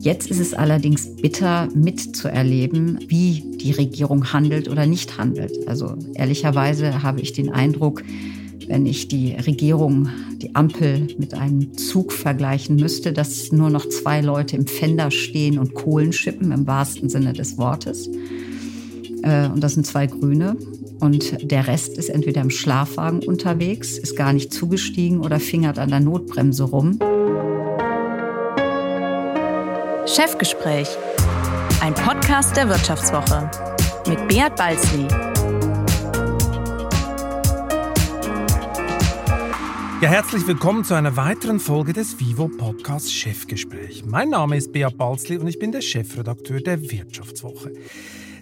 Jetzt ist es allerdings bitter mitzuerleben, wie die Regierung handelt oder nicht handelt. Also ehrlicherweise habe ich den Eindruck, wenn ich die Regierung, die Ampel mit einem Zug vergleichen müsste, dass nur noch zwei Leute im Fender stehen und Kohlen schippen, im wahrsten Sinne des Wortes. Äh, und das sind zwei Grüne. Und der Rest ist entweder im Schlafwagen unterwegs, ist gar nicht zugestiegen oder fingert an der Notbremse rum. Chefgespräch, ein Podcast der Wirtschaftswoche mit Beat Balzli. Ja, herzlich willkommen zu einer weiteren Folge des Vivo Podcasts Chefgespräch. Mein Name ist Beat Balzli und ich bin der Chefredakteur der Wirtschaftswoche.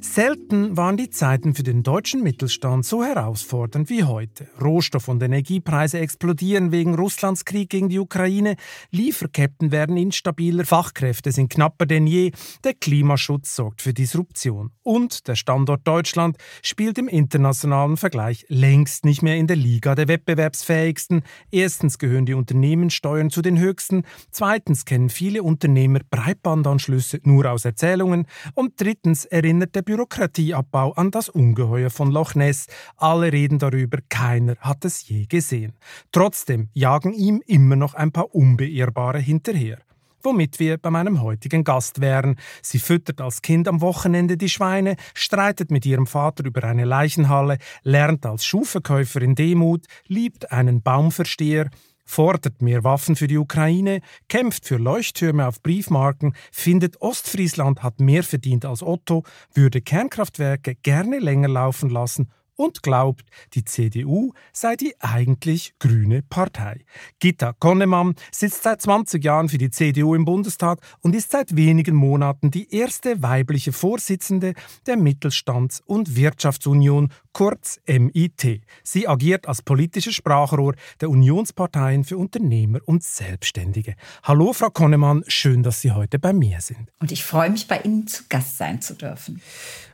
Selten waren die Zeiten für den deutschen Mittelstand so herausfordernd wie heute. Rohstoff- und Energiepreise explodieren wegen Russlands Krieg gegen die Ukraine, Lieferketten werden instabiler, Fachkräfte sind knapper denn je, der Klimaschutz sorgt für Disruption. Und der Standort Deutschland spielt im internationalen Vergleich längst nicht mehr in der Liga der wettbewerbsfähigsten. Erstens gehören die Unternehmenssteuern zu den höchsten, zweitens kennen viele Unternehmer Breitbandanschlüsse nur aus Erzählungen und drittens erinnert der Bürokratieabbau an das Ungeheuer von Loch Ness. Alle reden darüber, keiner hat es je gesehen. Trotzdem jagen ihm immer noch ein paar Unbeirrbare hinterher womit wir bei meinem heutigen Gast wären. Sie füttert als Kind am Wochenende die Schweine, streitet mit ihrem Vater über eine Leichenhalle, lernt als Schuhverkäuferin Demut, liebt einen Baumversteher, fordert mehr Waffen für die Ukraine, kämpft für Leuchttürme auf Briefmarken, findet Ostfriesland hat mehr verdient als Otto, würde Kernkraftwerke gerne länger laufen lassen und glaubt, die CDU sei die eigentlich grüne Partei. Gitta Konnemann sitzt seit 20 Jahren für die CDU im Bundestag und ist seit wenigen Monaten die erste weibliche Vorsitzende der Mittelstands- und Wirtschaftsunion, kurz MIT. Sie agiert als politisches Sprachrohr der Unionsparteien für Unternehmer und Selbstständige. Hallo, Frau Konnemann, schön, dass Sie heute bei mir sind. Und ich freue mich, bei Ihnen zu Gast sein zu dürfen.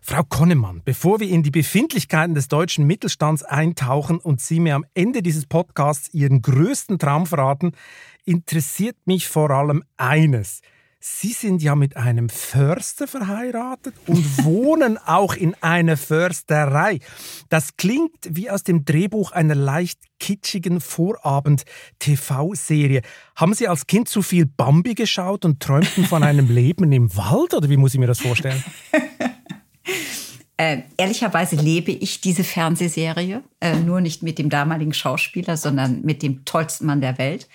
Frau Konnemann, bevor wir in die Befindlichkeiten des deutschen Mittelstands eintauchen und Sie mir am Ende dieses Podcasts Ihren größten Traum verraten, interessiert mich vor allem eines. Sie sind ja mit einem Förster verheiratet und wohnen auch in einer Försterei. Das klingt wie aus dem Drehbuch einer leicht kitschigen Vorabend-TV-Serie. Haben Sie als Kind zu viel Bambi geschaut und träumten von einem Leben im Wald oder wie muss ich mir das vorstellen? Äh, ehrlicherweise lebe ich diese Fernsehserie, äh, nur nicht mit dem damaligen Schauspieler, sondern mit dem tollsten Mann der Welt.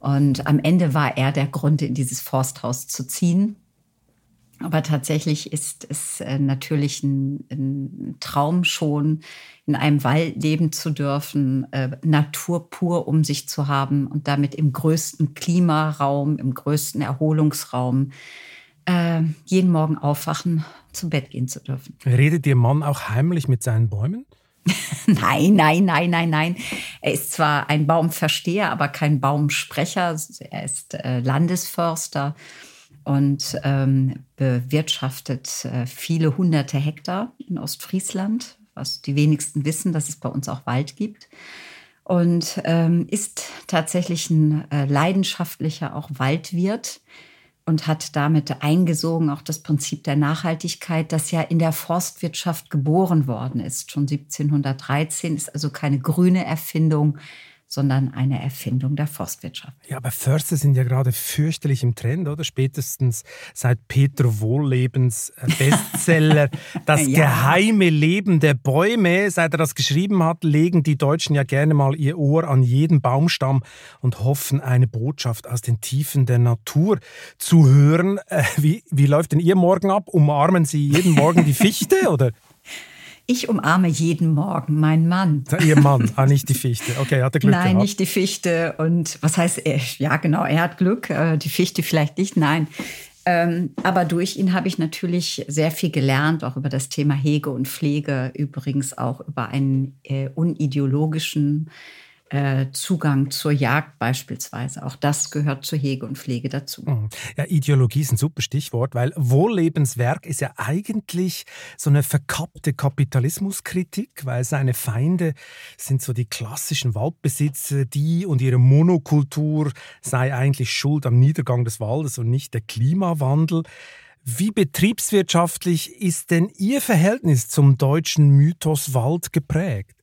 Und am Ende war er der Grund, in dieses Forsthaus zu ziehen. Aber tatsächlich ist es äh, natürlich ein, ein, Traum schon, in einem Wald leben zu dürfen, äh, Natur pur um sich zu haben und damit im größten Klimaraum, im größten Erholungsraum äh, jeden Morgen aufwachen, zu Bett gehen zu dürfen. Redet Ihr Mann auch heimlich mit seinen Bäumen? nein, nein, nein, nein, nein. Er ist zwar ein Baumversteher, aber kein Baumsprecher. Er ist äh, Landesförster und ähm, bewirtschaftet äh, viele hunderte Hektar in Ostfriesland, was die wenigsten wissen, dass es bei uns auch Wald gibt. Und ähm, ist tatsächlich ein äh, leidenschaftlicher auch Waldwirt und hat damit eingesogen auch das Prinzip der Nachhaltigkeit, das ja in der Forstwirtschaft geboren worden ist. Schon 1713 ist also keine grüne Erfindung, sondern eine Erfindung der Forstwirtschaft. Ja, aber Förster sind ja gerade fürchterlich im Trend, oder? Spätestens seit Peter Wohllebens äh, Bestseller Das ja. geheime Leben der Bäume, seit er das geschrieben hat, legen die Deutschen ja gerne mal ihr Ohr an jeden Baumstamm und hoffen, eine Botschaft aus den Tiefen der Natur zu hören. Äh, wie, wie läuft denn Ihr Morgen ab? Umarmen Sie jeden Morgen die Fichte, oder? Ich umarme jeden Morgen meinen Mann. Ihr Mann, ah, nicht die Fichte. Okay, hat er Glück Nein, gehabt. nicht die Fichte. Und was heißt, ja genau, er hat Glück, äh, die Fichte vielleicht nicht, nein. Ähm, aber durch ihn habe ich natürlich sehr viel gelernt, auch über das Thema Hege und Pflege, übrigens auch über einen äh, unideologischen Zugang zur Jagd beispielsweise. Auch das gehört zur Hege und Pflege dazu. Mhm. Ja, Ideologie ist ein super Stichwort, weil Wohllebenswerk ist ja eigentlich so eine verkappte Kapitalismuskritik, weil seine Feinde sind so die klassischen Waldbesitzer, die und ihre Monokultur sei eigentlich schuld am Niedergang des Waldes und nicht der Klimawandel. Wie betriebswirtschaftlich ist denn Ihr Verhältnis zum deutschen Mythos Wald geprägt?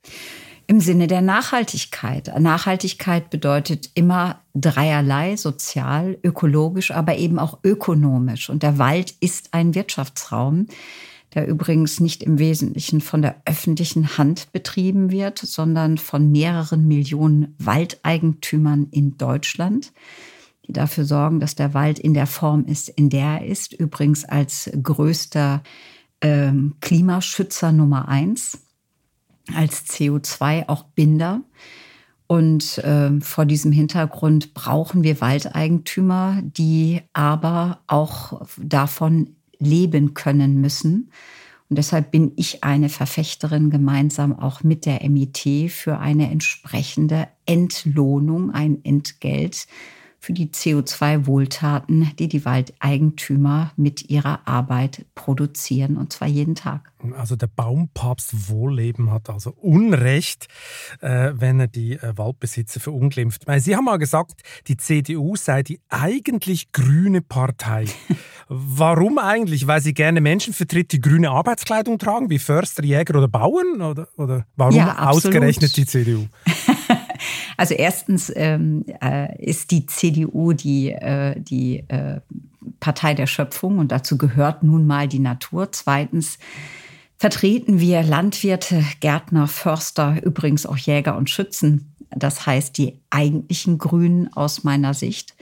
Im Sinne der Nachhaltigkeit. Nachhaltigkeit bedeutet immer dreierlei, sozial, ökologisch, aber eben auch ökonomisch. Und der Wald ist ein Wirtschaftsraum, der übrigens nicht im Wesentlichen von der öffentlichen Hand betrieben wird, sondern von mehreren Millionen Waldeigentümern in Deutschland, die dafür sorgen, dass der Wald in der Form ist, in der er ist. Übrigens als größter ähm, Klimaschützer Nummer eins als CO2 auch Binder. Und äh, vor diesem Hintergrund brauchen wir Waldeigentümer, die aber auch davon leben können müssen. Und deshalb bin ich eine Verfechterin gemeinsam auch mit der MIT für eine entsprechende Entlohnung, ein Entgelt für die CO2-Wohltaten, die die Waldeigentümer mit ihrer Arbeit produzieren, und zwar jeden Tag. Also der Baumpapst Wohlleben hat also Unrecht, äh, wenn er die äh, Waldbesitzer verunglimpft. Sie haben mal gesagt, die CDU sei die eigentlich grüne Partei. Warum eigentlich? Weil sie gerne Menschen vertritt, die grüne Arbeitskleidung tragen, wie Förster, Jäger oder Bauern? Oder, oder warum ja, ausgerechnet die CDU? Also erstens ähm, äh, ist die CDU die, äh, die äh, Partei der Schöpfung und dazu gehört nun mal die Natur. Zweitens vertreten wir Landwirte, Gärtner, Förster, übrigens auch Jäger und Schützen. Das heißt die eigentlichen Grünen aus meiner Sicht.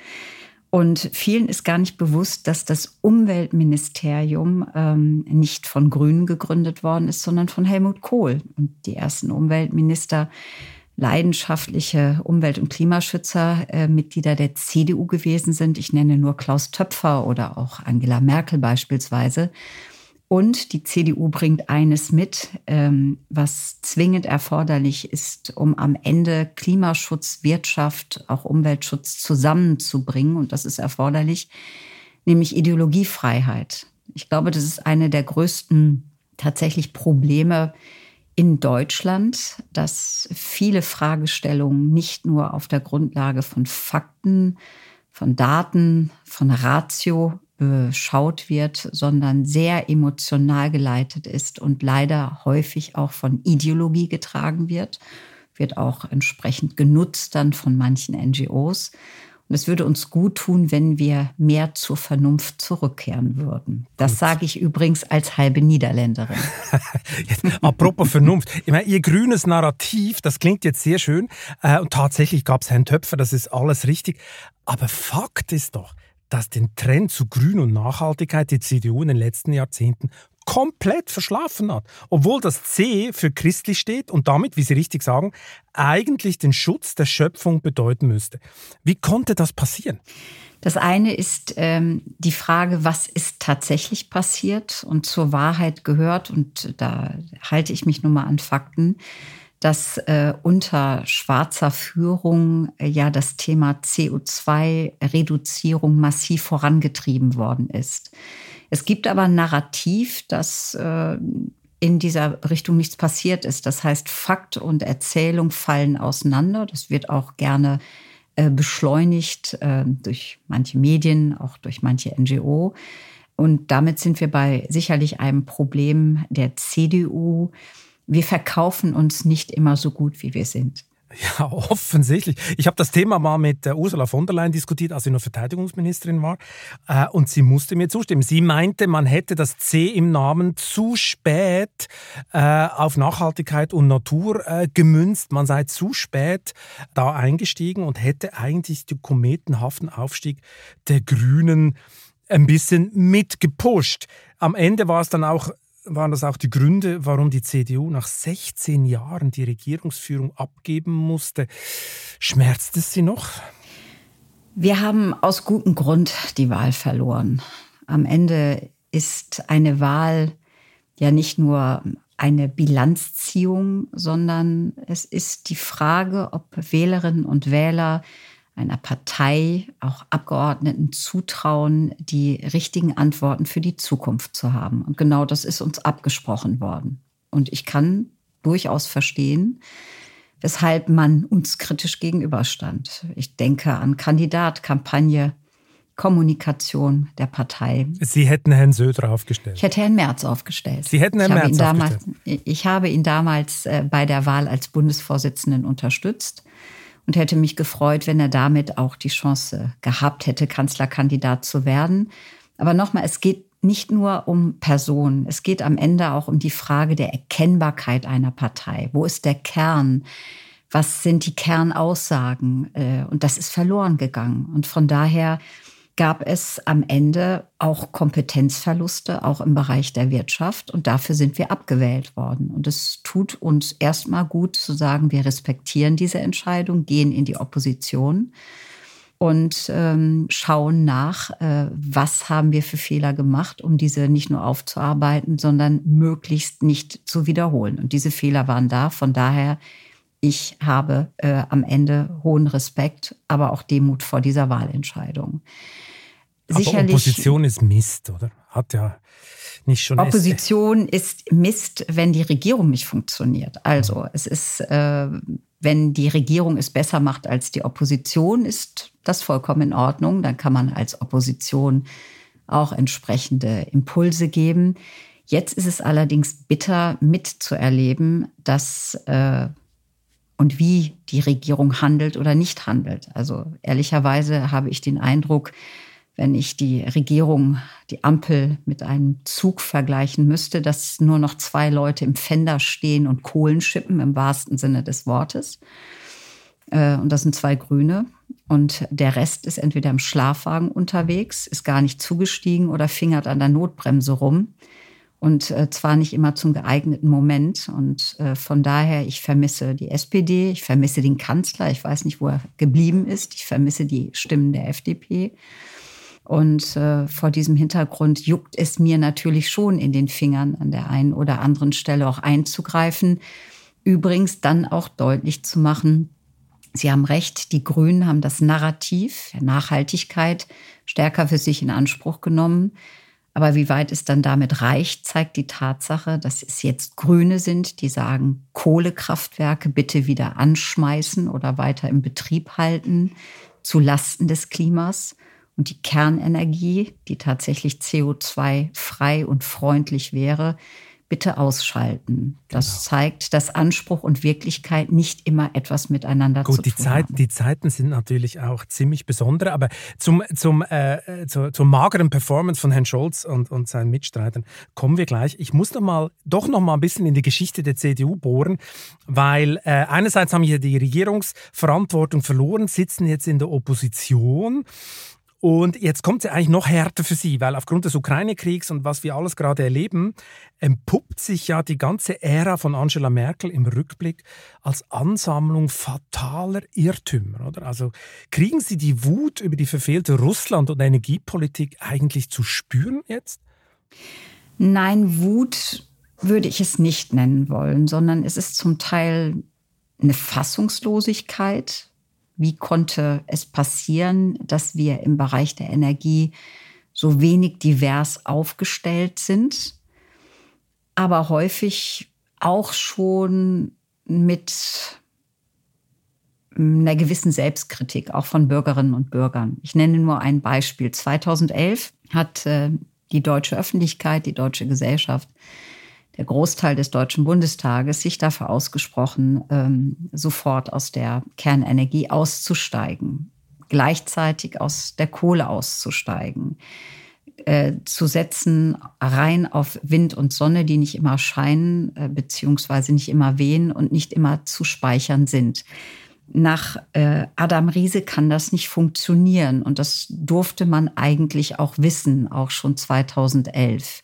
Und vielen ist gar nicht bewusst, dass das Umweltministerium ähm, nicht von Grünen gegründet worden ist, sondern von Helmut Kohl. Und die ersten Umweltminister leidenschaftliche Umwelt- und Klimaschützer äh, Mitglieder der CDU gewesen sind. Ich nenne nur Klaus Töpfer oder auch Angela Merkel beispielsweise. Und die CDU bringt eines mit, ähm, was zwingend erforderlich ist, um am Ende Klimaschutz, Wirtschaft, auch Umweltschutz zusammenzubringen. Und das ist erforderlich, nämlich Ideologiefreiheit. Ich glaube, das ist eine der größten tatsächlich Probleme, in Deutschland, dass viele Fragestellungen nicht nur auf der Grundlage von Fakten, von Daten, von Ratio beschaut wird, sondern sehr emotional geleitet ist und leider häufig auch von Ideologie getragen wird, wird auch entsprechend genutzt dann von manchen NGOs. Und es würde uns gut tun, wenn wir mehr zur Vernunft zurückkehren würden. Das sage ich übrigens als halbe Niederländerin. jetzt, apropos Vernunft. Ich meine, Ihr grünes Narrativ, das klingt jetzt sehr schön. Äh, und tatsächlich gab es Herrn Töpfer, das ist alles richtig. Aber Fakt ist doch, dass den Trend zu Grün und Nachhaltigkeit die CDU in den letzten Jahrzehnten komplett verschlafen hat. Obwohl das C für christlich steht und damit, wie Sie richtig sagen, eigentlich den Schutz der Schöpfung bedeuten müsste. Wie konnte das passieren? Das eine ist ähm, die Frage, was ist tatsächlich passiert und zur Wahrheit gehört, und da halte ich mich nun mal an Fakten, dass äh, unter schwarzer Führung äh, ja das Thema CO2-Reduzierung massiv vorangetrieben worden ist. Es gibt aber ein Narrativ, dass äh, in dieser Richtung nichts passiert ist. Das heißt, Fakt und Erzählung fallen auseinander. Das wird auch gerne äh, beschleunigt äh, durch manche Medien, auch durch manche NGO. Und damit sind wir bei sicherlich einem Problem der CDU. Wir verkaufen uns nicht immer so gut, wie wir sind. Ja, offensichtlich. Ich habe das Thema mal mit Ursula von der Leyen diskutiert, als sie noch Verteidigungsministerin war. Äh, und sie musste mir zustimmen. Sie meinte, man hätte das C im Namen zu spät äh, auf Nachhaltigkeit und Natur äh, gemünzt. Man sei zu spät da eingestiegen und hätte eigentlich den kometenhaften Aufstieg der Grünen ein bisschen mitgepusht. Am Ende war es dann auch waren das auch die Gründe, warum die CDU nach 16 Jahren die Regierungsführung abgeben musste. Schmerzt es Sie noch? Wir haben aus gutem Grund die Wahl verloren. Am Ende ist eine Wahl ja nicht nur eine Bilanzziehung, sondern es ist die Frage, ob Wählerinnen und Wähler einer Partei, auch Abgeordneten zutrauen, die richtigen Antworten für die Zukunft zu haben. Und genau das ist uns abgesprochen worden. Und ich kann durchaus verstehen, weshalb man uns kritisch gegenüberstand. Ich denke an Kandidat, Kampagne, Kommunikation der Partei. Sie hätten Herrn Söder aufgestellt. Ich hätte Herrn Merz aufgestellt. Sie hätten Herrn ich Merz damals, aufgestellt. Ich habe ihn damals äh, bei der Wahl als Bundesvorsitzenden unterstützt und hätte mich gefreut, wenn er damit auch die Chance gehabt hätte, Kanzlerkandidat zu werden. Aber nochmal, es geht nicht nur um Personen, es geht am Ende auch um die Frage der Erkennbarkeit einer Partei. Wo ist der Kern? Was sind die Kernaussagen? Äh, und das ist verloren gegangen. Und von daher gab es am Ende auch Kompetenzverluste, auch im Bereich der Wirtschaft. Und dafür sind wir abgewählt worden. Und es tut uns erstmal gut zu sagen, wir respektieren diese Entscheidung, gehen in die Opposition und ähm, schauen nach, äh, was haben wir für Fehler gemacht, um diese nicht nur aufzuarbeiten, sondern möglichst nicht zu wiederholen. Und diese Fehler waren da. Von daher, ich habe äh, am Ende hohen Respekt, aber auch Demut vor dieser Wahlentscheidung. Aber Sicherlich, Opposition ist Mist, oder? Hat ja nicht schon. Opposition ist Mist, wenn die Regierung nicht funktioniert. Also es ist, äh, wenn die Regierung es besser macht als die Opposition, ist das vollkommen in Ordnung. Dann kann man als Opposition auch entsprechende Impulse geben. Jetzt ist es allerdings bitter mitzuerleben, dass äh, und wie die Regierung handelt oder nicht handelt. Also ehrlicherweise habe ich den Eindruck, wenn ich die Regierung, die Ampel mit einem Zug vergleichen müsste, dass nur noch zwei Leute im Fender stehen und Kohlen schippen, im wahrsten Sinne des Wortes. Äh, und das sind zwei Grüne. Und der Rest ist entweder im Schlafwagen unterwegs, ist gar nicht zugestiegen oder fingert an der Notbremse rum. Und äh, zwar nicht immer zum geeigneten Moment. Und äh, von daher, ich vermisse die SPD, ich vermisse den Kanzler, ich weiß nicht, wo er geblieben ist, ich vermisse die Stimmen der FDP. Und äh, vor diesem Hintergrund juckt es mir natürlich schon in den Fingern an der einen oder anderen Stelle auch einzugreifen. Übrigens dann auch deutlich zu machen, Sie haben recht, die Grünen haben das Narrativ der Nachhaltigkeit stärker für sich in Anspruch genommen. Aber wie weit es dann damit reicht, zeigt die Tatsache, dass es jetzt Grüne sind, die sagen, Kohlekraftwerke bitte wieder anschmeißen oder weiter im Betrieb halten, zu Lasten des Klimas und die Kernenergie, die tatsächlich CO2-frei und freundlich wäre, bitte ausschalten. Das genau. zeigt, dass Anspruch und Wirklichkeit nicht immer etwas miteinander Gut, zu tun die Zeit, haben. Die Zeiten sind natürlich auch ziemlich besondere, aber zum, zum, äh, zur, zur mageren Performance von Herrn Scholz und, und seinen Mitstreitern kommen wir gleich. Ich muss noch mal, doch noch mal ein bisschen in die Geschichte der CDU bohren, weil äh, einerseits haben wir die Regierungsverantwortung verloren, sitzen jetzt in der Opposition und jetzt kommt es eigentlich noch härter für sie, weil aufgrund des Ukraine-Kriegs und was wir alles gerade erleben, entpuppt sich ja die ganze Ära von Angela Merkel im Rückblick als Ansammlung fataler Irrtümer. Oder? Also kriegen Sie die Wut über die verfehlte Russland- und Energiepolitik eigentlich zu spüren jetzt? Nein, Wut würde ich es nicht nennen wollen, sondern es ist zum Teil eine Fassungslosigkeit, wie konnte es passieren, dass wir im Bereich der Energie so wenig divers aufgestellt sind, aber häufig auch schon mit einer gewissen Selbstkritik, auch von Bürgerinnen und Bürgern. Ich nenne nur ein Beispiel. 2011 hat äh, die deutsche Öffentlichkeit, die deutsche Gesellschaft der Großteil des Deutschen Bundestages sich dafür ausgesprochen, ähm, sofort aus der Kernenergie auszusteigen, gleichzeitig aus der Kohle auszusteigen, äh, zu setzen rein auf Wind und Sonne, die nicht immer scheinen, äh, beziehungsweise nicht immer wehen und nicht immer zu speichern sind. Nach äh, Adam Riese kann das nicht funktionieren und das durfte man eigentlich auch wissen, auch schon 2011.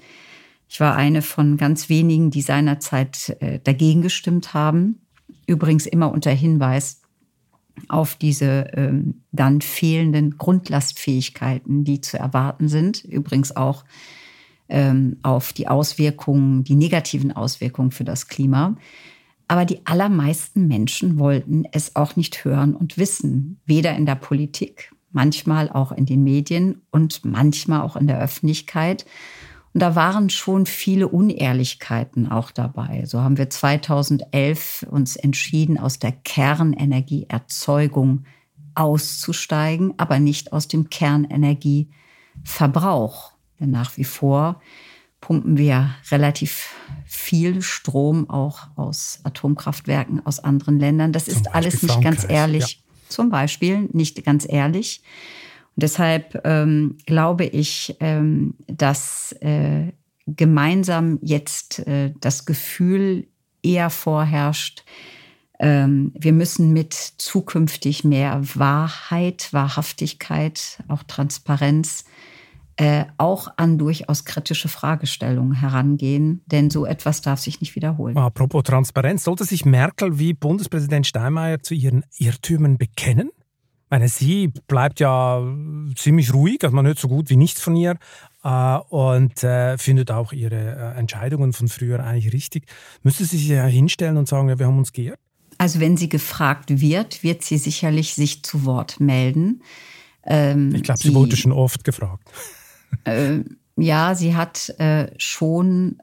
Ich war eine von ganz wenigen, die seinerzeit äh, dagegen gestimmt haben. Übrigens immer unter Hinweis auf diese ähm, dann fehlenden Grundlastfähigkeiten, die zu erwarten sind. Übrigens auch ähm, auf die Auswirkungen, die negativen Auswirkungen für das Klima. Aber die allermeisten Menschen wollten es auch nicht hören und wissen, weder in der Politik, manchmal auch in den Medien und manchmal auch in der Öffentlichkeit. Und da waren schon viele Unehrlichkeiten auch dabei. So haben wir 2011 uns entschieden, aus der Kernenergieerzeugung auszusteigen, aber nicht aus dem Kernenergieverbrauch. Denn nach wie vor pumpen wir relativ viel Strom auch aus Atomkraftwerken aus anderen Ländern. Das Zum ist alles nicht Frankreich, ganz ehrlich. Ja. Zum Beispiel nicht ganz ehrlich. Deshalb ähm, glaube ich, ähm, dass äh, gemeinsam jetzt äh, das Gefühl eher vorherrscht, ähm, wir müssen mit zukünftig mehr Wahrheit, Wahrhaftigkeit, auch Transparenz, äh, auch an durchaus kritische Fragestellungen herangehen, denn so etwas darf sich nicht wiederholen. Apropos Transparenz, sollte sich Merkel wie Bundespräsident Steinmeier zu ihren Irrtümern bekennen? Meine, sie bleibt ja ziemlich ruhig, also man hört so gut wie nichts von ihr äh, und äh, findet auch ihre äh, Entscheidungen von früher eigentlich richtig. Müsste sie sich ja hinstellen und sagen, ja, wir haben uns geirrt? Also wenn sie gefragt wird, wird sie sicherlich sich zu Wort melden. Ähm, ich glaube, sie wurde schon oft gefragt. Äh, ja, sie hat äh, schon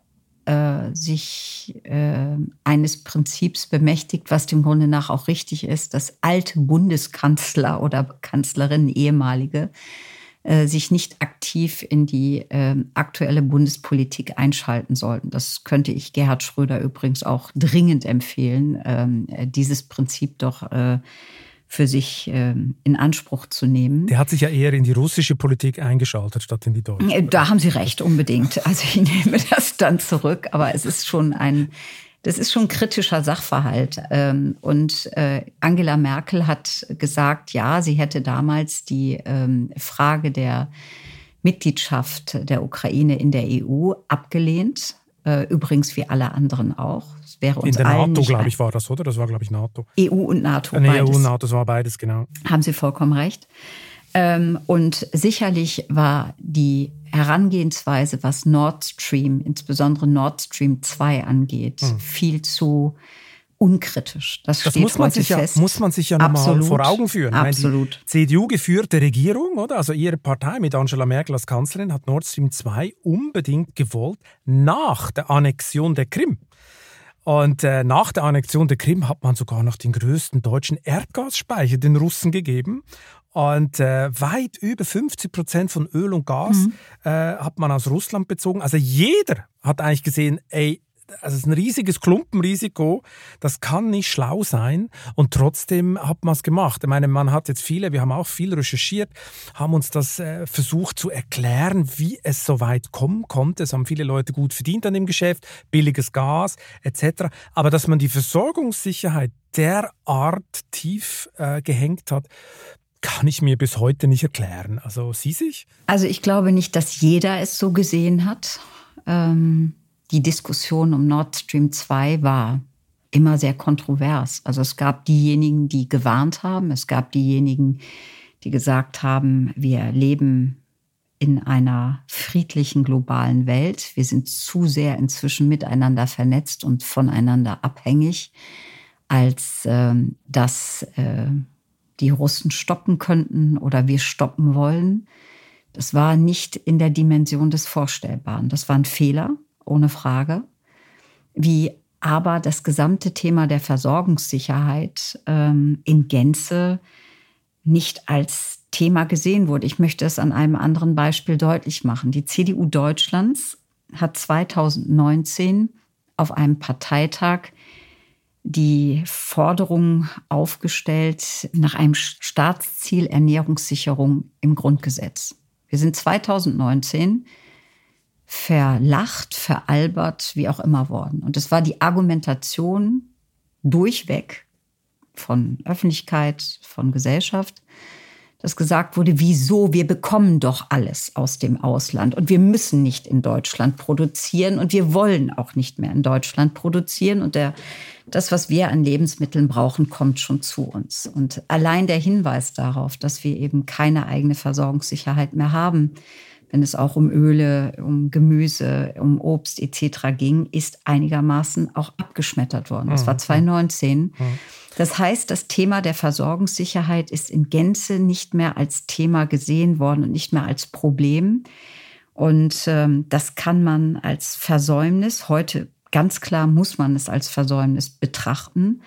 äh, sich äh, eines Prinzips bemächtigt, was dem Grunde nach auch richtig ist, dass alte Bundeskanzler oder Kanzlerin, ehemalige, äh, sich nicht aktiv in die äh, aktuelle Bundespolitik einschalten sollten. Das könnte ich Gerhard Schröder übrigens auch dringend empfehlen, ähm, dieses Prinzip doch äh, für sich ähm, in Anspruch zu nehmen. Der hat sich ja eher in die russische Politik eingeschaltet statt in die deutsche. Äh, da haben Sie recht, unbedingt. Also ich nehme das dann zurück, aber es ist schon ein, das ist schon ein kritischer Sachverhalt. Ähm, und äh, Angela Merkel hat gesagt, ja, sie hätte damals die ähm, Frage der Mitgliedschaft der Ukraine in der EU abgelehnt. Äh, übrigens wie alle anderen auch wäre uns In der NATO, glaube ich, war das, oder? Das war, glaube ich, NATO. EU und NATO. Äh, nee. EU und NATO, das war beides, genau. Haben Sie vollkommen recht. Ähm, und sicherlich war die Herangehensweise, was Nord Stream, insbesondere Nord Stream 2 angeht, hm. viel zu unkritisch. Das, das muss man sich fest. ja, muss man sich ja nochmal vor Augen führen. Absolut. CDU-geführte Regierung, oder? Also ihre Partei mit Angela Merkel als Kanzlerin hat Nord Stream 2 unbedingt gewollt nach der Annexion der Krim. Und äh, nach der Annexion der Krim hat man sogar noch den größten deutschen Erdgasspeicher den Russen gegeben. Und äh, weit über 50 Prozent von Öl und Gas mhm. äh, hat man aus Russland bezogen. Also jeder hat eigentlich gesehen, ey, also es ist ein riesiges Klumpenrisiko, das kann nicht schlau sein und trotzdem hat man es gemacht. Ich meine, man hat jetzt viele, wir haben auch viel recherchiert, haben uns das äh, versucht zu erklären, wie es so weit kommen konnte. Es haben viele Leute gut verdient an dem Geschäft, billiges Gas etc. Aber dass man die Versorgungssicherheit derart tief äh, gehängt hat, kann ich mir bis heute nicht erklären. Also Sie sich? Also ich glaube nicht, dass jeder es so gesehen hat. Ähm die Diskussion um Nord Stream 2 war immer sehr kontrovers. Also es gab diejenigen, die gewarnt haben, es gab diejenigen, die gesagt haben, wir leben in einer friedlichen globalen Welt. Wir sind zu sehr inzwischen miteinander vernetzt und voneinander abhängig, als äh, dass äh, die Russen stoppen könnten oder wir stoppen wollen. Das war nicht in der Dimension des Vorstellbaren. Das war ein Fehler ohne Frage. Wie aber das gesamte Thema der Versorgungssicherheit ähm, in Gänze nicht als Thema gesehen wurde. Ich möchte es an einem anderen Beispiel deutlich machen. Die CDU Deutschlands hat 2019 auf einem Parteitag die Forderung aufgestellt nach einem Staatsziel Ernährungssicherung im Grundgesetz. Wir sind 2019 verlacht, veralbert, wie auch immer worden. Und es war die Argumentation durchweg von Öffentlichkeit, von Gesellschaft, dass gesagt wurde, wieso, wir bekommen doch alles aus dem Ausland und wir müssen nicht in Deutschland produzieren und wir wollen auch nicht mehr in Deutschland produzieren und der, das, was wir an Lebensmitteln brauchen, kommt schon zu uns. Und allein der Hinweis darauf, dass wir eben keine eigene Versorgungssicherheit mehr haben, wenn es auch um Öle, um Gemüse, um Obst etc. ging, ist einigermaßen auch abgeschmettert worden. Das war 2019. Mhm. Mhm. Das heißt, das Thema der Versorgungssicherheit ist in Gänze nicht mehr als Thema gesehen worden und nicht mehr als Problem. Und ähm, das kann man als Versäumnis, heute ganz klar muss man es als Versäumnis betrachten.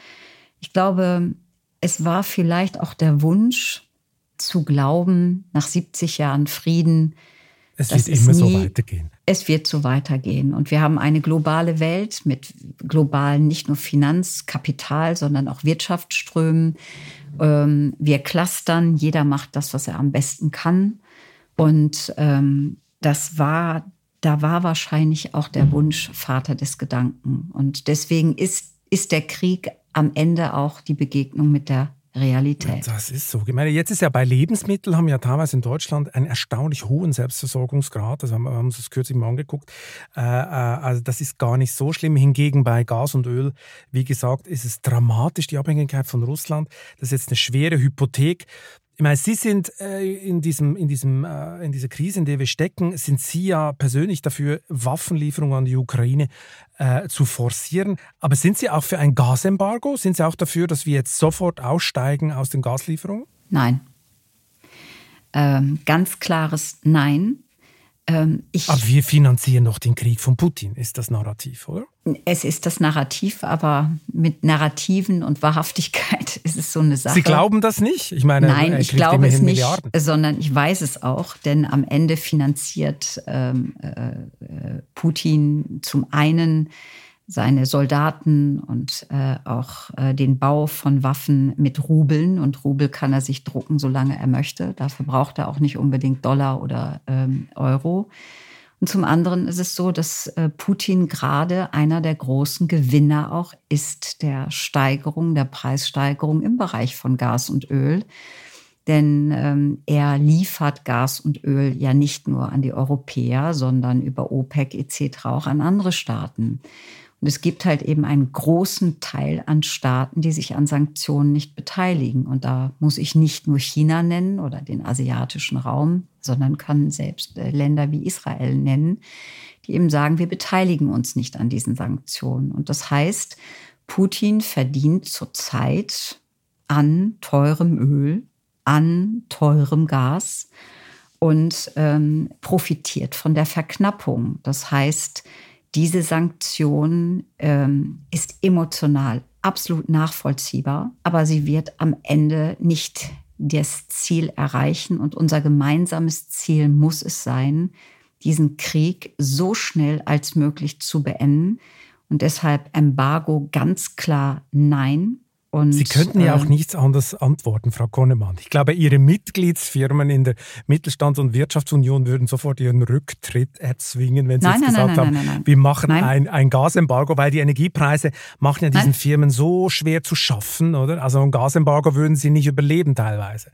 Ich glaube, es war vielleicht auch der Wunsch zu glauben, nach 70 Jahren Frieden, es wird immer nie, so weitergehen. Es wird so weitergehen. Und wir haben eine globale Welt mit globalen nicht nur Finanz, Kapital, sondern auch Wirtschaftsströmen. Ähm, wir clustern, jeder macht das, was er am besten kann. Und ähm, das war, da war wahrscheinlich auch der Wunsch Vater des Gedanken. Und deswegen ist, ist der Krieg am Ende auch die Begegnung mit der Realität. Das ist so. Ich meine, jetzt ist ja bei Lebensmitteln haben wir ja teilweise in Deutschland einen erstaunlich hohen Selbstversorgungsgrad. Das haben wir uns das kürzlich mal angeguckt. Äh, äh, also das ist gar nicht so schlimm. Hingegen bei Gas und Öl, wie gesagt, ist es dramatisch, die Abhängigkeit von Russland. Das ist jetzt eine schwere Hypothek. Ich meine, Sie sind äh, in, diesem, in, diesem, äh, in dieser Krise, in der wir stecken, sind Sie ja persönlich dafür, Waffenlieferungen an die Ukraine äh, zu forcieren. Aber sind Sie auch für ein Gasembargo? Sind Sie auch dafür, dass wir jetzt sofort aussteigen aus den Gaslieferungen? Nein. Ähm, ganz klares Nein. Ähm, aber wir finanzieren doch den Krieg von Putin, ist das Narrativ, oder? Es ist das Narrativ, aber mit Narrativen und Wahrhaftigkeit ist es so eine Sache. Sie glauben das nicht? Ich meine, nein, ich glaube es nicht, sondern ich weiß es auch, denn am Ende finanziert ähm, äh, Putin zum einen seine Soldaten und äh, auch äh, den Bau von Waffen mit Rubeln. Und Rubel kann er sich drucken, solange er möchte. Dafür braucht er auch nicht unbedingt Dollar oder ähm, Euro. Und zum anderen ist es so, dass äh, Putin gerade einer der großen Gewinner auch ist der Steigerung, der Preissteigerung im Bereich von Gas und Öl. Denn ähm, er liefert Gas und Öl ja nicht nur an die Europäer, sondern über OPEC etc. auch an andere Staaten. Und es gibt halt eben einen großen Teil an Staaten, die sich an Sanktionen nicht beteiligen. Und da muss ich nicht nur China nennen oder den asiatischen Raum, sondern kann selbst äh, Länder wie Israel nennen, die eben sagen, wir beteiligen uns nicht an diesen Sanktionen. Und das heißt, Putin verdient zurzeit an teurem Öl, an teurem Gas und ähm, profitiert von der Verknappung. Das heißt, diese Sanktion ähm, ist emotional absolut nachvollziehbar, aber sie wird am Ende nicht das Ziel erreichen. Und unser gemeinsames Ziel muss es sein, diesen Krieg so schnell als möglich zu beenden. Und deshalb Embargo ganz klar nein. Und, Sie könnten ja auch ähm, nichts anderes antworten, Frau Konnemann. Ich glaube, Ihre Mitgliedsfirmen in der Mittelstands- und Wirtschaftsunion würden sofort ihren Rücktritt erzwingen, wenn Sie nein, jetzt nein, gesagt nein, haben, wir machen ein, ein Gasembargo, weil die Energiepreise machen ja diesen Firmen so schwer zu schaffen, oder? Also ein Gasembargo würden sie nicht überleben teilweise.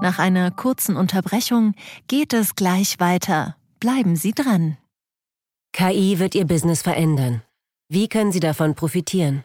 Nach einer kurzen Unterbrechung geht es gleich weiter. Bleiben Sie dran. KI wird Ihr Business verändern. Wie können Sie davon profitieren?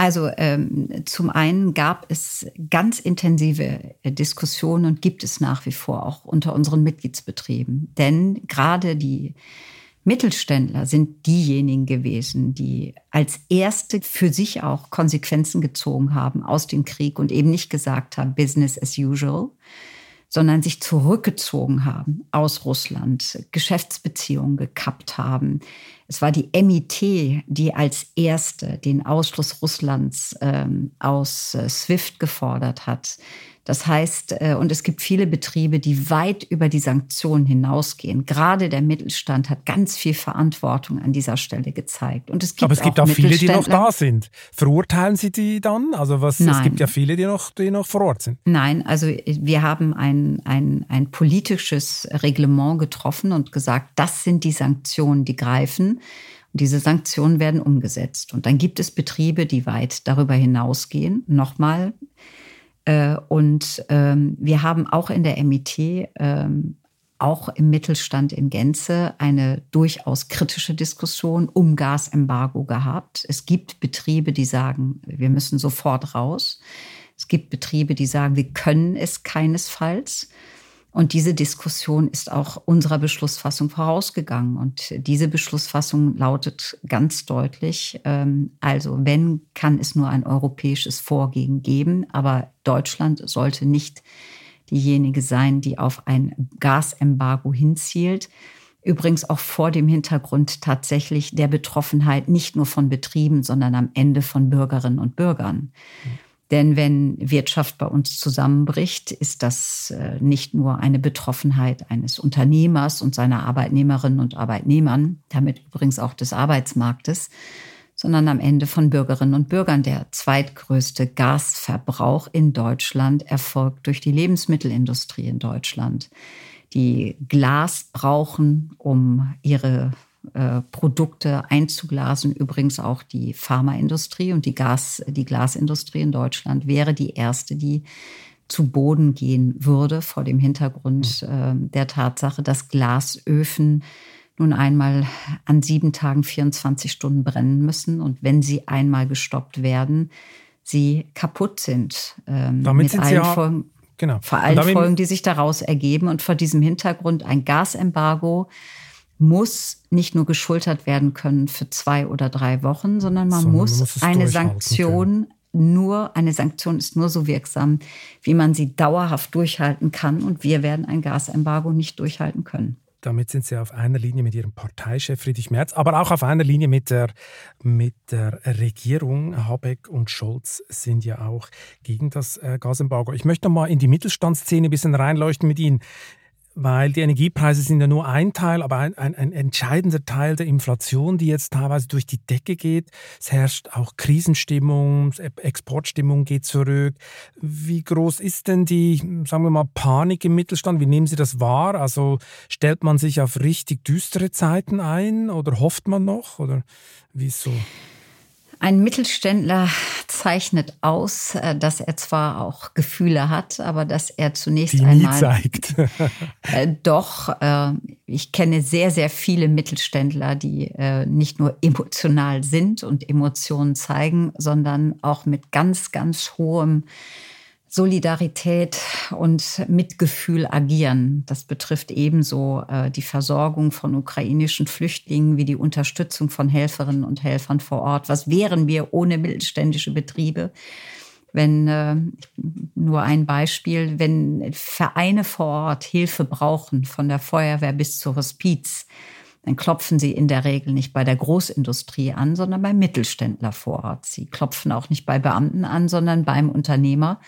Also ähm, zum einen gab es ganz intensive äh, Diskussionen und gibt es nach wie vor auch unter unseren Mitgliedsbetrieben. Denn gerade die Mittelständler sind diejenigen gewesen, die als erste für sich auch Konsequenzen gezogen haben aus dem Krieg und eben nicht gesagt haben, Business as usual, sondern sich zurückgezogen haben aus Russland, Geschäftsbeziehungen gekappt haben. Es war die MIT, die als erste den Ausschluss Russlands ähm, aus äh, SWIFT gefordert hat. Das heißt, äh, und es gibt viele Betriebe, die weit über die Sanktionen hinausgehen. Gerade der Mittelstand hat ganz viel Verantwortung an dieser Stelle gezeigt. Und es gibt Aber es gibt auch, auch viele, die noch da sind. Verurteilen Sie die dann? Also was, Nein. es gibt ja viele, die noch, die noch vor Ort sind. Nein, also wir haben ein, ein, ein politisches Reglement getroffen und gesagt, das sind die Sanktionen, die greifen. Und diese Sanktionen werden umgesetzt. Und dann gibt es Betriebe, die weit darüber hinausgehen. Nochmal, und ähm, wir haben auch in der MIT, ähm, auch im Mittelstand in Gänze, eine durchaus kritische Diskussion um Gasembargo gehabt. Es gibt Betriebe, die sagen, wir müssen sofort raus. Es gibt Betriebe, die sagen, wir können es keinesfalls. Und diese Diskussion ist auch unserer Beschlussfassung vorausgegangen. Und diese Beschlussfassung lautet ganz deutlich, ähm, also wenn, kann es nur ein europäisches Vorgehen geben, aber Deutschland sollte nicht diejenige sein, die auf ein Gasembargo hinzielt. Übrigens auch vor dem Hintergrund tatsächlich der Betroffenheit nicht nur von Betrieben, sondern am Ende von Bürgerinnen und Bürgern. Mhm. Denn wenn Wirtschaft bei uns zusammenbricht, ist das äh, nicht nur eine Betroffenheit eines Unternehmers und seiner Arbeitnehmerinnen und Arbeitnehmern, damit übrigens auch des Arbeitsmarktes, sondern am Ende von Bürgerinnen und Bürgern. Der zweitgrößte Gasverbrauch in Deutschland erfolgt durch die Lebensmittelindustrie in Deutschland, die Glas brauchen, um ihre äh, Produkte einzuglasen. Übrigens auch die Pharmaindustrie und die, Gas, die Glasindustrie in Deutschland wäre die erste, die zu Boden gehen würde vor dem Hintergrund äh, der Tatsache, dass Glasöfen nun einmal an sieben Tagen 24 Stunden brennen müssen und wenn sie einmal gestoppt werden, sie kaputt sind. Ähm, Damit mit sind allen sie Folgen, genau. vor allen Folgen, die sich daraus ergeben. Und vor diesem Hintergrund ein Gasembargo muss nicht nur geschultert werden können für zwei oder drei Wochen, sondern man sondern muss, muss eine Sanktion nur, eine Sanktion ist nur so wirksam, wie man sie dauerhaft durchhalten kann. Und wir werden ein Gasembargo nicht durchhalten können. Damit sind Sie auf einer Linie mit Ihrem Parteichef Friedrich Merz, aber auch auf einer Linie mit der, mit der Regierung. Habeck und Scholz sind ja auch gegen das äh, Gasembargo. Ich möchte noch mal in die Mittelstandsszene ein bisschen reinleuchten mit Ihnen weil die Energiepreise sind ja nur ein Teil, aber ein, ein, ein, entscheidender Teil der Inflation, die jetzt teilweise durch die Decke geht. Es herrscht auch Krisenstimmung, Exportstimmung geht zurück. Wie groß ist denn die, sagen wir mal, Panik im Mittelstand? Wie nehmen Sie das wahr? Also stellt man sich auf richtig düstere Zeiten ein oder hofft man noch? Oder wie ist so? Ein Mittelständler zeichnet aus, äh, dass er zwar auch Gefühle hat, aber dass er zunächst Die einmal zeigt. äh, doch. Äh, ich kenne sehr, sehr viele Mittelständler, die äh, nicht nur emotional sind und Emotionen zeigen, sondern auch mit ganz, ganz hohem Solidarität und Mitgefühl agieren. Das betrifft ebenso äh, die Versorgung von ukrainischen Flüchtlingen wie die Unterstützung von Helferinnen und Helfern vor Ort. Was wären wir ohne mittelständische Betriebe? Wenn äh, nur ein Beispiel, wenn Vereine vor Ort Hilfe brauchen, von der Feuerwehr bis zur Hospiz, dann klopfen sie in der Regel nicht bei der Großindustrie an, sondern beim Mittelständler vor Ort. Sie klopfen auch nicht bei Beamten an, sondern beim Unternehmer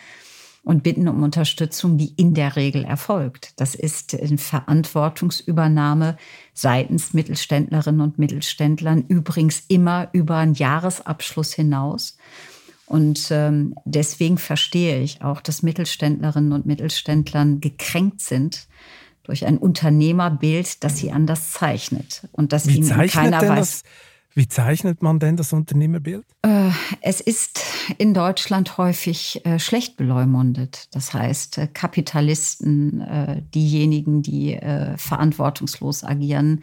und bitten um Unterstützung, die in der Regel erfolgt. Das ist eine Verantwortungsübernahme seitens Mittelständlerinnen und Mittelständlern, übrigens immer über einen Jahresabschluss hinaus. Und ähm, deswegen verstehe ich auch, dass Mittelständlerinnen und Mittelständlern gekränkt sind durch ein Unternehmerbild, das sie anders zeichnet und dass Wie ihnen keiner weiß. Das? Wie zeichnet man denn das Unternehmerbild? Äh, es ist in Deutschland häufig äh, schlecht beleumundet. Das heißt, äh, Kapitalisten, diejenigen, die verantwortungslos agieren,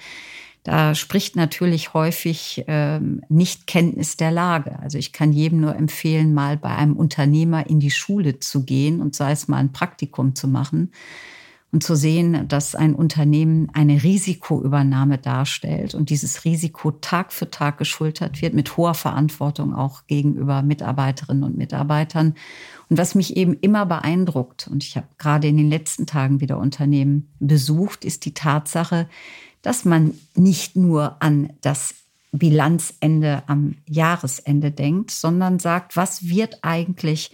da spricht natürlich häufig ähm, nicht Kenntnis der Lage. Also ich kann jedem nur empfehlen, mal bei einem Unternehmer in die Schule zu gehen und sei es mal ein Praktikum zu machen und zu sehen, dass ein Unternehmen eine Risikoübernahme darstellt und dieses Risiko Tag für Tag geschultert wird mit hoher Verantwortung auch gegenüber Mitarbeiterinnen und Mitarbeitern. Und was mich eben immer beeindruckt, und ich habe gerade in den letzten Tagen wieder Unternehmen besucht, ist die Tatsache, dass man nicht nur an das Bilanzende am Jahresende denkt, sondern sagt, was wird eigentlich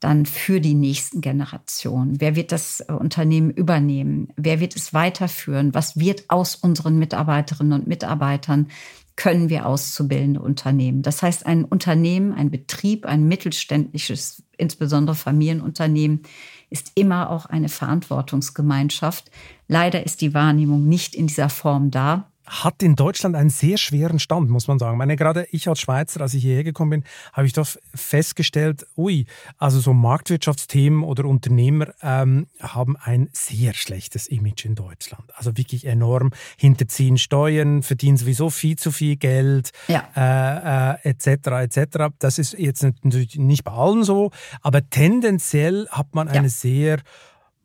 dann für die nächsten Generationen? Wer wird das äh, Unternehmen übernehmen? Wer wird es weiterführen? Was wird aus unseren Mitarbeiterinnen und Mitarbeitern? Können wir auszubildende Unternehmen? Das heißt, ein Unternehmen, ein Betrieb, ein mittelständisches, insbesondere Familienunternehmen, ist immer auch eine Verantwortungsgemeinschaft. Leider ist die Wahrnehmung nicht in dieser Form da hat in Deutschland einen sehr schweren Stand, muss man sagen. Ich meine, gerade ich als Schweizer, als ich hierher gekommen bin, habe ich doch festgestellt, ui, also so Marktwirtschaftsthemen oder Unternehmer ähm, haben ein sehr schlechtes Image in Deutschland. Also wirklich enorm hinterziehen Steuern, verdienen sowieso viel zu viel Geld, ja. äh, äh, etc. etc. Das ist jetzt natürlich nicht bei allen so, aber tendenziell hat man eine ja. sehr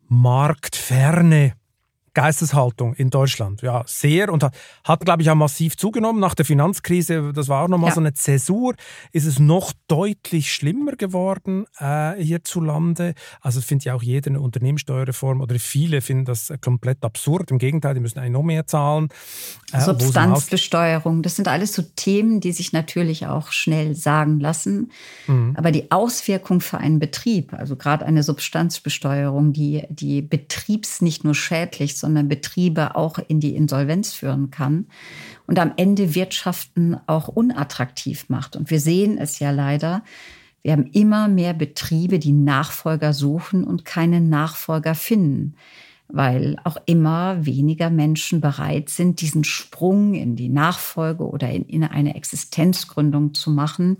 marktferne Geisteshaltung in Deutschland. Ja, sehr und hat, hat glaube ich, auch massiv zugenommen. Nach der Finanzkrise, das war auch nochmal ja. so eine Zäsur, ist es noch deutlich schlimmer geworden äh, hierzulande. Also findet ja auch jeder eine Unternehmenssteuerreform oder viele finden das komplett absurd. Im Gegenteil, die müssen eigentlich noch mehr zahlen. Äh, Substanzbesteuerung, das sind alles so Themen, die sich natürlich auch schnell sagen lassen. Mhm. Aber die Auswirkung für einen Betrieb, also gerade eine Substanzbesteuerung, die, die Betriebs nicht nur schädlich, sondern Betriebe auch in die Insolvenz führen kann und am Ende Wirtschaften auch unattraktiv macht. Und wir sehen es ja leider. Wir haben immer mehr Betriebe, die Nachfolger suchen und keine Nachfolger finden, weil auch immer weniger Menschen bereit sind, diesen Sprung in die Nachfolge oder in, in eine Existenzgründung zu machen,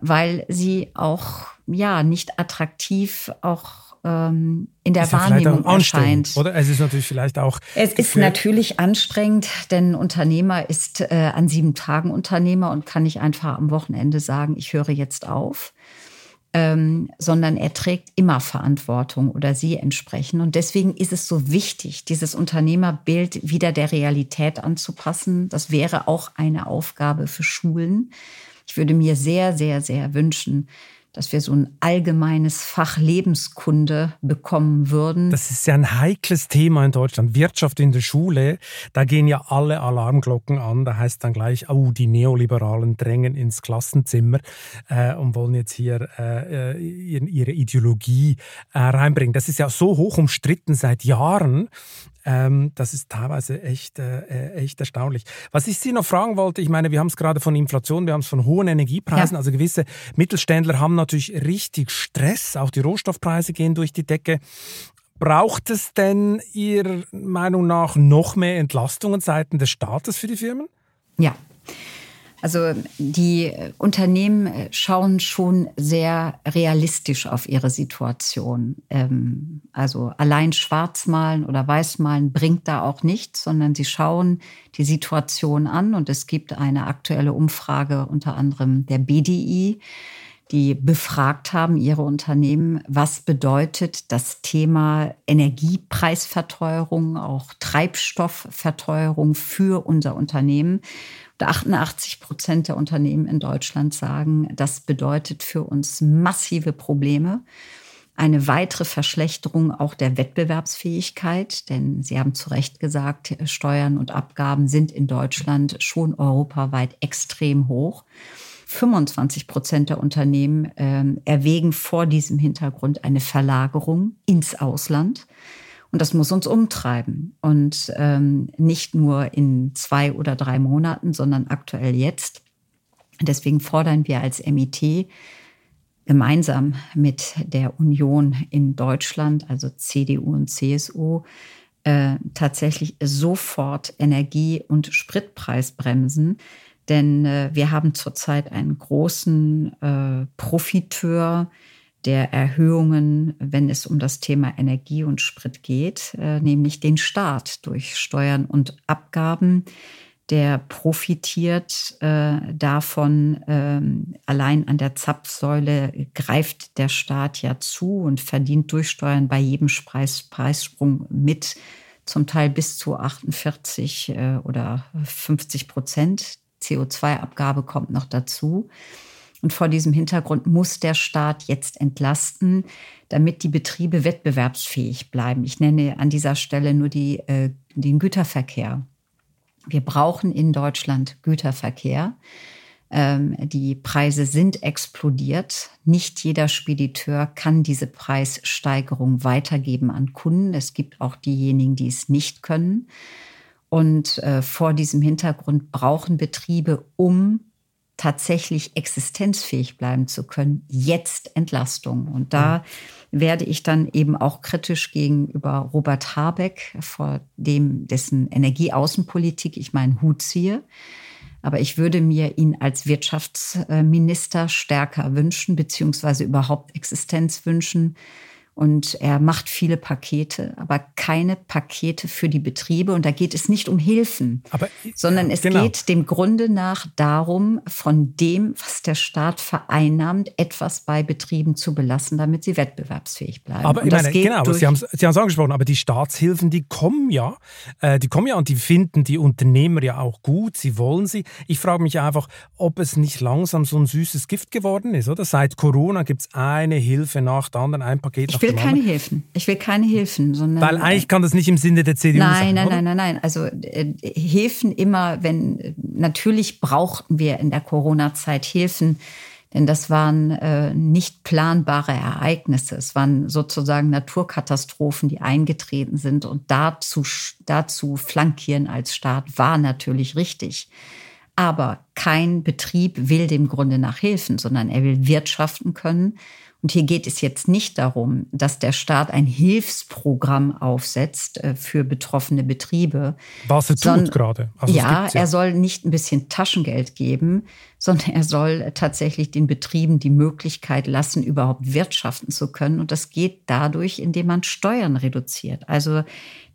weil sie auch ja nicht attraktiv auch ähm, in der ist Wahrnehmung erscheint. Oder es ist natürlich vielleicht auch. Es ist natürlich anstrengend, denn Unternehmer ist äh, an sieben Tagen Unternehmer und kann nicht einfach am Wochenende sagen, ich höre jetzt auf. Ähm, sondern er trägt immer Verantwortung oder sie entsprechen. Und deswegen ist es so wichtig, dieses Unternehmerbild wieder der Realität anzupassen. Das wäre auch eine Aufgabe für Schulen. Ich würde mir sehr, sehr, sehr wünschen, dass wir so ein allgemeines Fach Lebenskunde bekommen würden. Das ist ja ein heikles Thema in Deutschland. Wirtschaft in der Schule, da gehen ja alle Alarmglocken an. Da heißt dann gleich, oh, die Neoliberalen drängen ins Klassenzimmer äh, und wollen jetzt hier äh, ihre Ideologie äh, reinbringen. Das ist ja so hoch umstritten seit Jahren. Ähm, das ist teilweise echt, äh, äh, echt erstaunlich. Was ich Sie noch fragen wollte, ich meine, wir haben es gerade von Inflation, wir haben es von hohen Energiepreisen, ja. also gewisse Mittelständler haben natürlich richtig Stress, auch die Rohstoffpreise gehen durch die Decke. Braucht es denn Ihrer Meinung nach noch mehr Entlastungen seitens des Staates für die Firmen? Ja, also die Unternehmen schauen schon sehr realistisch auf ihre Situation. Ähm, also allein Schwarzmalen oder Weißmalen bringt da auch nichts, sondern sie schauen die Situation an. Und es gibt eine aktuelle Umfrage unter anderem der BDI, die befragt haben, ihre Unternehmen, was bedeutet das Thema Energiepreisverteuerung, auch Treibstoffverteuerung für unser Unternehmen. 88 Prozent der Unternehmen in Deutschland sagen, das bedeutet für uns massive Probleme. Eine weitere Verschlechterung auch der Wettbewerbsfähigkeit, denn Sie haben zu Recht gesagt, Steuern und Abgaben sind in Deutschland schon europaweit extrem hoch. 25 Prozent der Unternehmen äh, erwägen vor diesem Hintergrund eine Verlagerung ins Ausland. Und das muss uns umtreiben. Und ähm, nicht nur in zwei oder drei Monaten, sondern aktuell jetzt. Deswegen fordern wir als MIT gemeinsam mit der Union in Deutschland, also CDU und CSU, äh, tatsächlich sofort Energie- und Spritpreisbremsen. Denn äh, wir haben zurzeit einen großen äh, Profiteur der Erhöhungen, wenn es um das Thema Energie und Sprit geht, äh, nämlich den Staat durch Steuern und Abgaben. Der profitiert äh, davon, ähm, allein an der Zapfsäule greift der Staat ja zu und verdient durch Steuern bei jedem Preis, Preissprung mit, zum Teil bis zu 48 äh, oder 50 Prozent. CO2-Abgabe kommt noch dazu. Und vor diesem Hintergrund muss der Staat jetzt entlasten, damit die Betriebe wettbewerbsfähig bleiben. Ich nenne an dieser Stelle nur die, äh, den Güterverkehr. Wir brauchen in Deutschland Güterverkehr. Ähm, die Preise sind explodiert. Nicht jeder Spediteur kann diese Preissteigerung weitergeben an Kunden. Es gibt auch diejenigen, die es nicht können. Und äh, vor diesem Hintergrund brauchen Betriebe, um tatsächlich existenzfähig bleiben zu können, jetzt Entlastung. Und da mhm. werde ich dann eben auch kritisch gegenüber Robert Habeck, vor dem dessen Energieaußenpolitik ich meinen Hut ziehe. Aber ich würde mir ihn als Wirtschaftsminister stärker wünschen, beziehungsweise überhaupt Existenz wünschen. Und er macht viele Pakete, aber keine Pakete für die Betriebe. Und da geht es nicht um Hilfen, aber, sondern es genau. geht dem Grunde nach darum, von dem, was der Staat vereinnahmt, etwas bei Betrieben zu belassen, damit sie wettbewerbsfähig bleiben. Aber ich meine, genau, Sie haben es angesprochen, aber die Staatshilfen, die kommen ja, äh, die kommen ja und die finden die Unternehmer ja auch gut, sie wollen sie. Ich frage mich einfach, ob es nicht langsam so ein süßes Gift geworden ist, oder? Seit Corona gibt es eine Hilfe nach der anderen, ein Paket nach ich will keine Hilfen. Ich will keine Hilfen, sondern. Weil eigentlich kann das nicht im Sinne der CDU nein, sein. Nein, oder? nein, nein, nein. Also äh, Hilfen immer, wenn natürlich brauchten wir in der Corona-Zeit Hilfen, denn das waren äh, nicht planbare Ereignisse. Es waren sozusagen Naturkatastrophen, die eingetreten sind und dazu, dazu flankieren als Staat war natürlich richtig. Aber kein Betrieb will dem Grunde nach helfen, sondern er will wirtschaften können und hier geht es jetzt nicht darum, dass der Staat ein Hilfsprogramm aufsetzt äh, für betroffene Betriebe. Was er tut gerade. Also ja, ja, er soll nicht ein bisschen Taschengeld geben, sondern er soll tatsächlich den Betrieben die Möglichkeit lassen, überhaupt wirtschaften zu können. Und das geht dadurch, indem man Steuern reduziert. Also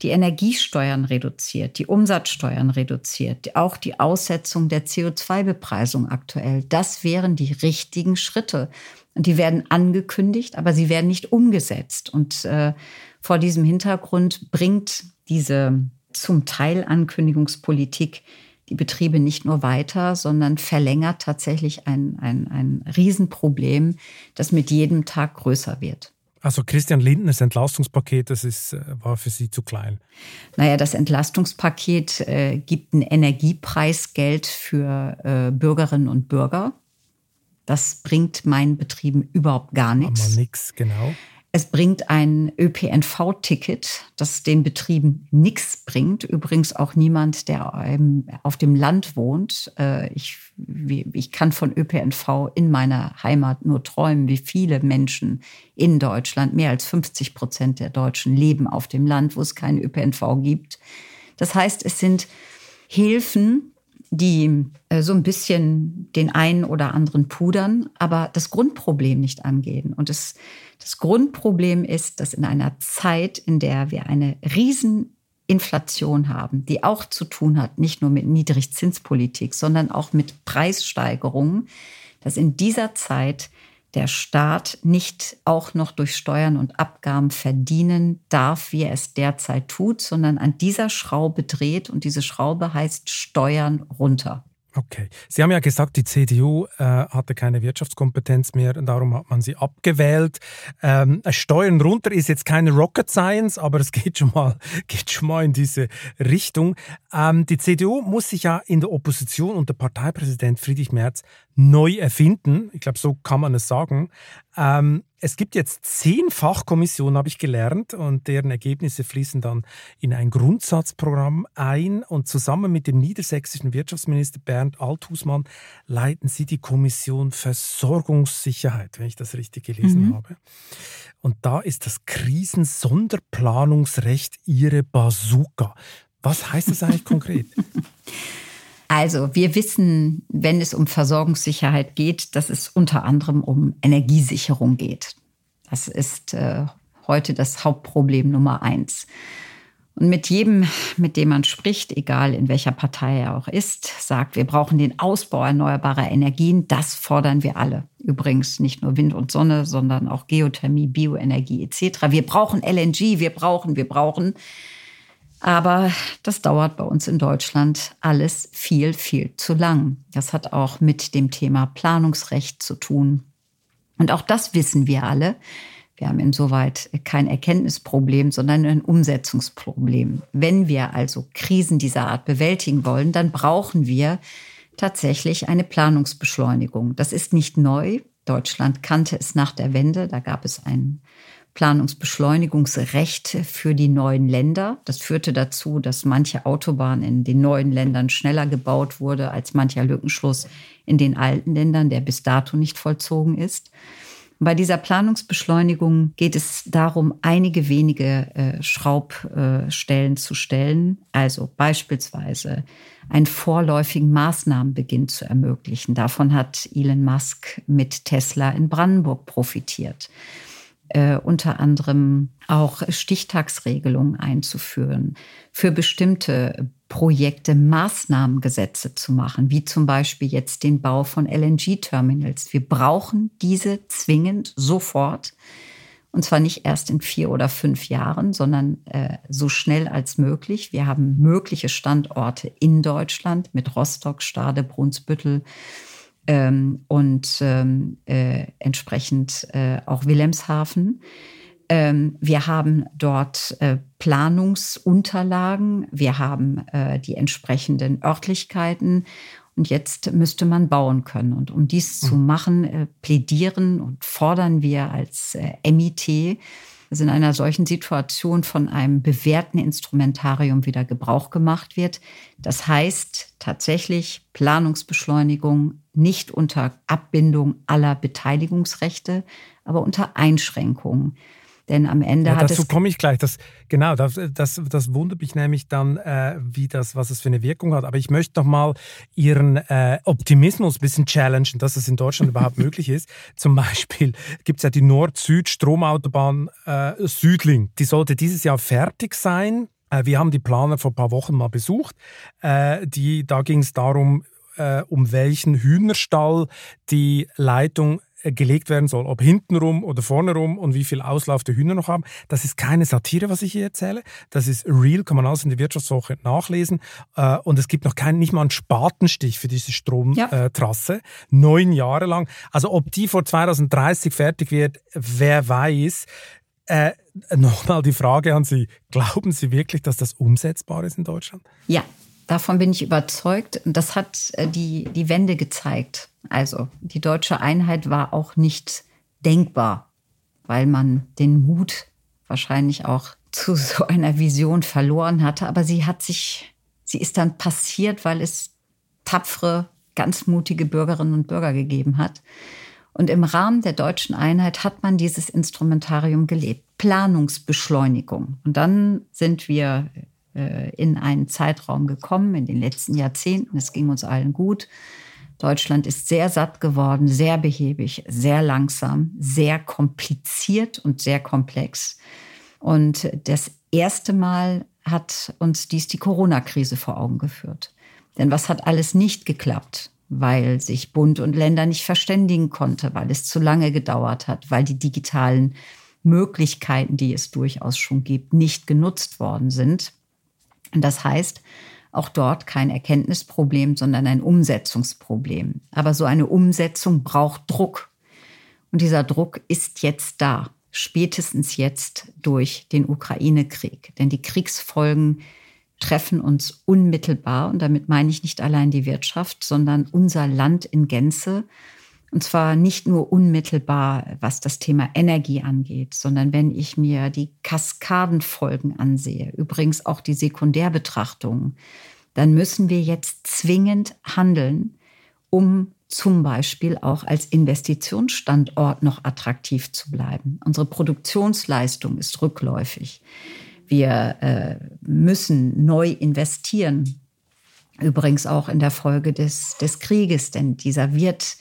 die Energiesteuern reduziert, die Umsatzsteuern reduziert, auch die Aussetzung der CO2-Bepreisung aktuell. Das wären die richtigen Schritte. Und die werden angekündigt, aber sie werden nicht umgesetzt. Und äh, vor diesem Hintergrund bringt diese zum Teil Ankündigungspolitik die Betriebe nicht nur weiter, sondern verlängert tatsächlich ein, ein, ein Riesenproblem, das mit jedem Tag größer wird. Also Christian Lindners Entlastungspaket, das ist, äh, war für Sie zu klein. Naja, das Entlastungspaket äh, gibt ein Energiepreisgeld für äh, Bürgerinnen und Bürger. Das bringt meinen Betrieben überhaupt gar nichts. Aber nichts, genau. Es bringt ein ÖPNV-Ticket, das den Betrieben nichts bringt. Übrigens auch niemand, der auf dem Land wohnt. Äh, ich, ich kann von ÖPNV in meiner Heimat nur träumen, wie viele Menschen in Deutschland, mehr als 50 Prozent der Deutschen leben auf dem Land, wo es keinen ÖPNV gibt. Das heißt, es sind Hilfen, die äh, so ein bisschen den einen oder anderen pudern, aber das Grundproblem nicht angehen. Und das, das Grundproblem ist, dass in einer Zeit, in der wir eine Rieseninflation haben, die auch zu tun hat, nicht nur mit Niedrigzinspolitik, sondern auch mit Preissteigerungen, dass in dieser Zeit der Staat nicht auch noch durch Steuern und Abgaben verdienen darf, wie er es derzeit tut, sondern an dieser Schraube dreht und diese Schraube heißt Steuern runter. Okay. Sie haben ja gesagt, die CDU äh, hatte keine Wirtschaftskompetenz mehr darum hat man sie abgewählt. Ähm, Steuern runter ist jetzt keine Rocket Science, aber es geht schon mal, geht schon mal in diese Richtung. Ähm, die CDU muss sich ja in der Opposition unter Parteipräsident Friedrich Merz neu erfinden. Ich glaube, so kann man es sagen. Ähm, es gibt jetzt zehn Fachkommissionen, habe ich gelernt, und deren Ergebnisse fließen dann in ein Grundsatzprogramm ein. Und zusammen mit dem niedersächsischen Wirtschaftsminister Bernd Althusmann leiten sie die Kommission Versorgungssicherheit, wenn ich das richtig gelesen mhm. habe. Und da ist das Krisensonderplanungsrecht ihre Bazooka. Was heißt das eigentlich konkret? Also wir wissen, wenn es um Versorgungssicherheit geht, dass es unter anderem um Energiesicherung geht. Das ist äh, heute das Hauptproblem Nummer eins. Und mit jedem, mit dem man spricht, egal in welcher Partei er auch ist, sagt, wir brauchen den Ausbau erneuerbarer Energien. Das fordern wir alle. Übrigens nicht nur Wind und Sonne, sondern auch Geothermie, Bioenergie etc. Wir brauchen LNG, wir brauchen, wir brauchen. Aber das dauert bei uns in Deutschland alles viel, viel zu lang. Das hat auch mit dem Thema Planungsrecht zu tun. Und auch das wissen wir alle. Wir haben insoweit kein Erkenntnisproblem, sondern ein Umsetzungsproblem. Wenn wir also Krisen dieser Art bewältigen wollen, dann brauchen wir tatsächlich eine Planungsbeschleunigung. Das ist nicht neu. Deutschland kannte es nach der Wende. Da gab es ein Planungsbeschleunigungsrecht für die neuen Länder. Das führte dazu, dass manche Autobahn in den neuen Ländern schneller gebaut wurde als mancher Lückenschluss in den alten Ländern, der bis dato nicht vollzogen ist. Bei dieser Planungsbeschleunigung geht es darum, einige wenige äh, Schraubstellen zu stellen, also beispielsweise einen vorläufigen Maßnahmenbeginn zu ermöglichen. Davon hat Elon Musk mit Tesla in Brandenburg profitiert äh, unter anderem auch Stichtagsregelungen einzuführen, für bestimmte Projekte Maßnahmengesetze zu machen, wie zum Beispiel jetzt den Bau von LNG-Terminals. Wir brauchen diese zwingend sofort. Und zwar nicht erst in vier oder fünf Jahren, sondern äh, so schnell als möglich. Wir haben mögliche Standorte in Deutschland mit Rostock, Stade, Brunsbüttel, ähm, und ähm, äh, entsprechend äh, auch Wilhelmshaven. Ähm, wir haben dort äh, Planungsunterlagen, wir haben äh, die entsprechenden Örtlichkeiten und jetzt müsste man bauen können. Und um dies mhm. zu machen, äh, plädieren und fordern wir als äh, MIT, dass in einer solchen Situation von einem bewährten Instrumentarium wieder Gebrauch gemacht wird. Das heißt tatsächlich Planungsbeschleunigung nicht unter Abbindung aller Beteiligungsrechte, aber unter Einschränkungen. Denn am Ende ja, hat dazu komme ich gleich. Das, genau, das, das, das wundert mich nämlich dann, äh, wie das, was es für eine Wirkung hat. Aber ich möchte noch mal Ihren äh, Optimismus ein bisschen challengen, dass es in Deutschland überhaupt möglich ist. Zum Beispiel gibt es ja die Nord-Süd-Stromautobahn äh, Südling. Die sollte dieses Jahr fertig sein. Äh, wir haben die Planer vor ein paar Wochen mal besucht. Äh, die, da ging es darum, äh, um welchen Hühnerstall die Leitung gelegt werden soll, ob hintenrum oder vorne rum und wie viel Auslauf die Hühner noch haben. Das ist keine Satire, was ich hier erzähle. Das ist real, kann man alles in der Wirtschaftswoche nachlesen. Äh, und es gibt noch keinen, nicht mal einen Spatenstich für diese Stromtrasse. Ja. Neun Jahre lang. Also ob die vor 2030 fertig wird, wer weiß. Äh, Nochmal die Frage an Sie. Glauben Sie wirklich, dass das umsetzbar ist in Deutschland? Ja, Davon bin ich überzeugt. Das hat äh, die, die Wende gezeigt. Also die deutsche Einheit war auch nicht denkbar, weil man den Mut wahrscheinlich auch zu so einer Vision verloren hatte. Aber sie hat sich, sie ist dann passiert, weil es tapfere, ganz mutige Bürgerinnen und Bürger gegeben hat. Und im Rahmen der deutschen Einheit hat man dieses Instrumentarium gelebt. Planungsbeschleunigung. Und dann sind wir in einen Zeitraum gekommen, in den letzten Jahrzehnten. Es ging uns allen gut. Deutschland ist sehr satt geworden, sehr behäbig, sehr langsam, sehr kompliziert und sehr komplex. Und das erste Mal hat uns dies die Corona-Krise vor Augen geführt. Denn was hat alles nicht geklappt? Weil sich Bund und Länder nicht verständigen konnte, weil es zu lange gedauert hat, weil die digitalen Möglichkeiten, die es durchaus schon gibt, nicht genutzt worden sind. Das heißt, auch dort kein Erkenntnisproblem, sondern ein Umsetzungsproblem. Aber so eine Umsetzung braucht Druck. Und dieser Druck ist jetzt da, spätestens jetzt durch den Ukraine-Krieg. Denn die Kriegsfolgen treffen uns unmittelbar. Und damit meine ich nicht allein die Wirtschaft, sondern unser Land in Gänze. Und zwar nicht nur unmittelbar, was das Thema Energie angeht, sondern wenn ich mir die Kaskadenfolgen ansehe, übrigens auch die Sekundärbetrachtungen, dann müssen wir jetzt zwingend handeln, um zum Beispiel auch als Investitionsstandort noch attraktiv zu bleiben. Unsere Produktionsleistung ist rückläufig. Wir äh, müssen neu investieren. Übrigens auch in der Folge des, des Krieges, denn dieser wird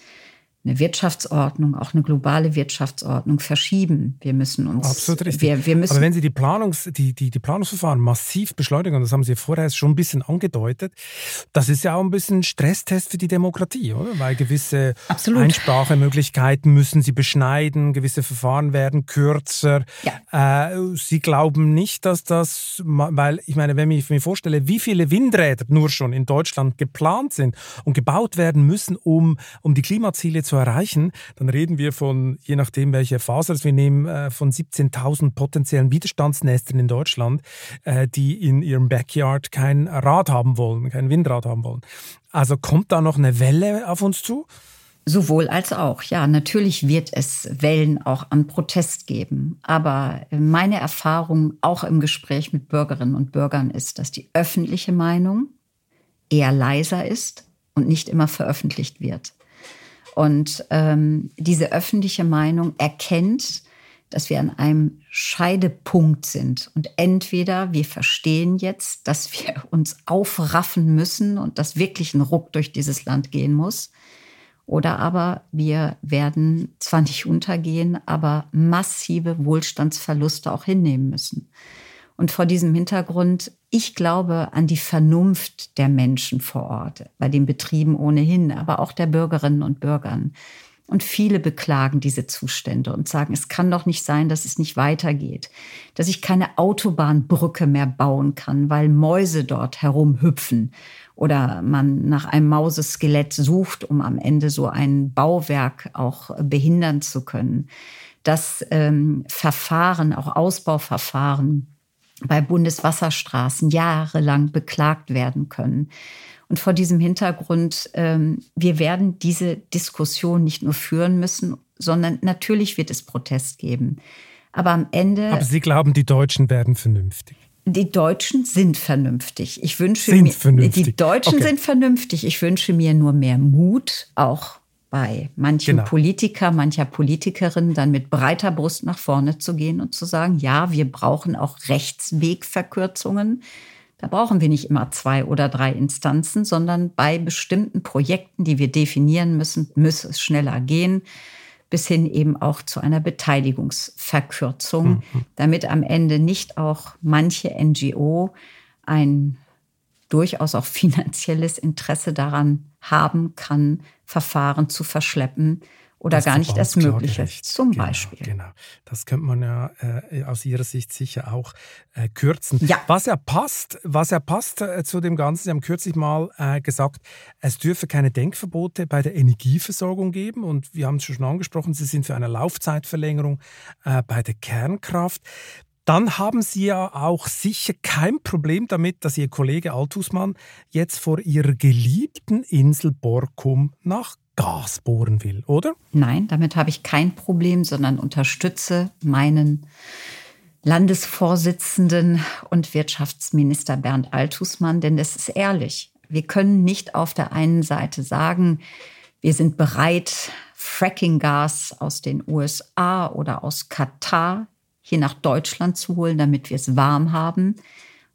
eine Wirtschaftsordnung, auch eine globale Wirtschaftsordnung verschieben. Wir müssen uns. Absolut richtig. Wir, wir müssen Aber wenn Sie die, Planungs-, die, die, die Planungsverfahren massiv beschleunigen, das haben Sie vorher schon ein bisschen angedeutet, das ist ja auch ein bisschen Stresstest für die Demokratie, oder? Weil gewisse Absolut. Einsprachemöglichkeiten müssen Sie beschneiden, gewisse Verfahren werden kürzer. Ja. Äh, Sie glauben nicht, dass das, weil ich meine, wenn ich mir vorstelle, wie viele Windräder nur schon in Deutschland geplant sind und gebaut werden müssen, um, um die Klimaziele zu erreichen, dann reden wir von, je nachdem welche Faser wir nehmen, äh, von 17.000 potenziellen Widerstandsnestern in Deutschland, äh, die in ihrem Backyard kein Rad haben wollen, kein Windrad haben wollen. Also kommt da noch eine Welle auf uns zu? Sowohl als auch. Ja, natürlich wird es Wellen auch an Protest geben. Aber meine Erfahrung auch im Gespräch mit Bürgerinnen und Bürgern ist, dass die öffentliche Meinung eher leiser ist und nicht immer veröffentlicht wird. Und ähm, diese öffentliche Meinung erkennt, dass wir an einem Scheidepunkt sind. Und entweder wir verstehen jetzt, dass wir uns aufraffen müssen und dass wirklich ein Ruck durch dieses Land gehen muss, oder aber wir werden zwar nicht untergehen, aber massive Wohlstandsverluste auch hinnehmen müssen. Und vor diesem Hintergrund, ich glaube an die Vernunft der Menschen vor Ort, bei den Betrieben ohnehin, aber auch der Bürgerinnen und Bürgern. Und viele beklagen diese Zustände und sagen, es kann doch nicht sein, dass es nicht weitergeht, dass ich keine Autobahnbrücke mehr bauen kann, weil Mäuse dort herumhüpfen oder man nach einem Mauseskelett sucht, um am Ende so ein Bauwerk auch behindern zu können. Dass ähm, Verfahren, auch Ausbauverfahren bei Bundeswasserstraßen jahrelang beklagt werden können. Und vor diesem Hintergrund, ähm, wir werden diese Diskussion nicht nur führen müssen, sondern natürlich wird es Protest geben. Aber am Ende. Aber Sie glauben, die Deutschen werden vernünftig die Deutschen sind vernünftig. Ich wünsche sind mir, vernünftig. die Deutschen okay. sind vernünftig. Ich wünsche mir nur mehr Mut, auch bei manchen genau. Politiker, mancher Politikerin, dann mit breiter Brust nach vorne zu gehen und zu sagen, ja, wir brauchen auch Rechtswegverkürzungen. Da brauchen wir nicht immer zwei oder drei Instanzen, sondern bei bestimmten Projekten, die wir definieren müssen, muss es schneller gehen bis hin eben auch zu einer Beteiligungsverkürzung, mhm. damit am Ende nicht auch manche NGO ein durchaus auch finanzielles Interesse daran haben kann, Verfahren zu verschleppen, oder gar nicht erst möglich ist, zum genau, Beispiel. Genau, das könnte man ja äh, aus Ihrer Sicht sicher auch äh, kürzen. Ja. Was ja passt, was ja passt äh, zu dem Ganzen, Sie haben kürzlich mal äh, gesagt, es dürfe keine Denkverbote bei der Energieversorgung geben und wir haben es schon angesprochen, Sie sind für eine Laufzeitverlängerung äh, bei der Kernkraft dann haben Sie ja auch sicher kein Problem damit, dass Ihr Kollege Altusmann jetzt vor Ihrer geliebten Insel Borkum nach Gas bohren will, oder? Nein, damit habe ich kein Problem, sondern unterstütze meinen Landesvorsitzenden und Wirtschaftsminister Bernd Altusmann, denn es ist ehrlich. Wir können nicht auf der einen Seite sagen, wir sind bereit, Fracking-Gas aus den USA oder aus Katar hier nach Deutschland zu holen, damit wir es warm haben.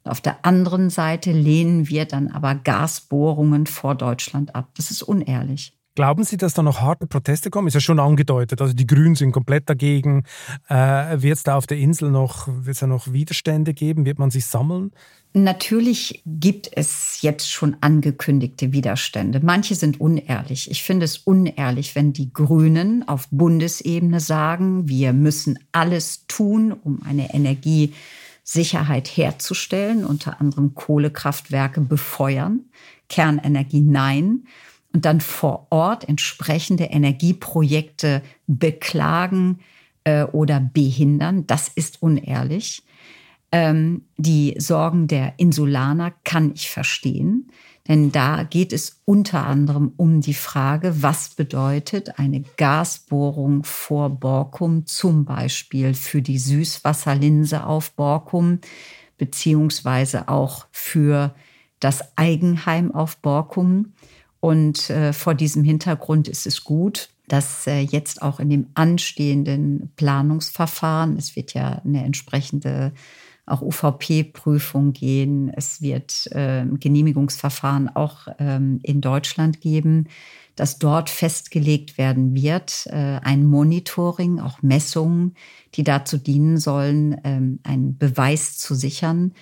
Und auf der anderen Seite lehnen wir dann aber Gasbohrungen vor Deutschland ab. Das ist unehrlich. Glauben Sie, dass da noch harte Proteste kommen? Ist ja schon angedeutet. Also die Grünen sind komplett dagegen. Äh, wird es da auf der Insel noch, wird's da noch Widerstände geben? Wird man sich sammeln? Natürlich gibt es jetzt schon angekündigte Widerstände. Manche sind unehrlich. Ich finde es unehrlich, wenn die Grünen auf Bundesebene sagen, wir müssen alles tun, um eine Energiesicherheit herzustellen, unter anderem Kohlekraftwerke befeuern, Kernenergie nein und dann vor Ort entsprechende Energieprojekte beklagen äh, oder behindern. Das ist unehrlich. Ähm, die Sorgen der Insulaner kann ich verstehen, denn da geht es unter anderem um die Frage, was bedeutet eine Gasbohrung vor Borkum zum Beispiel für die Süßwasserlinse auf Borkum, beziehungsweise auch für das Eigenheim auf Borkum. Und äh, vor diesem Hintergrund ist es gut, dass äh, jetzt auch in dem anstehenden Planungsverfahren, es wird ja eine entsprechende auch UVP-Prüfung gehen, es wird äh, Genehmigungsverfahren auch ähm, in Deutschland geben, dass dort festgelegt werden wird, äh, ein Monitoring, auch Messungen, die dazu dienen sollen, ähm, einen Beweis zu sichern,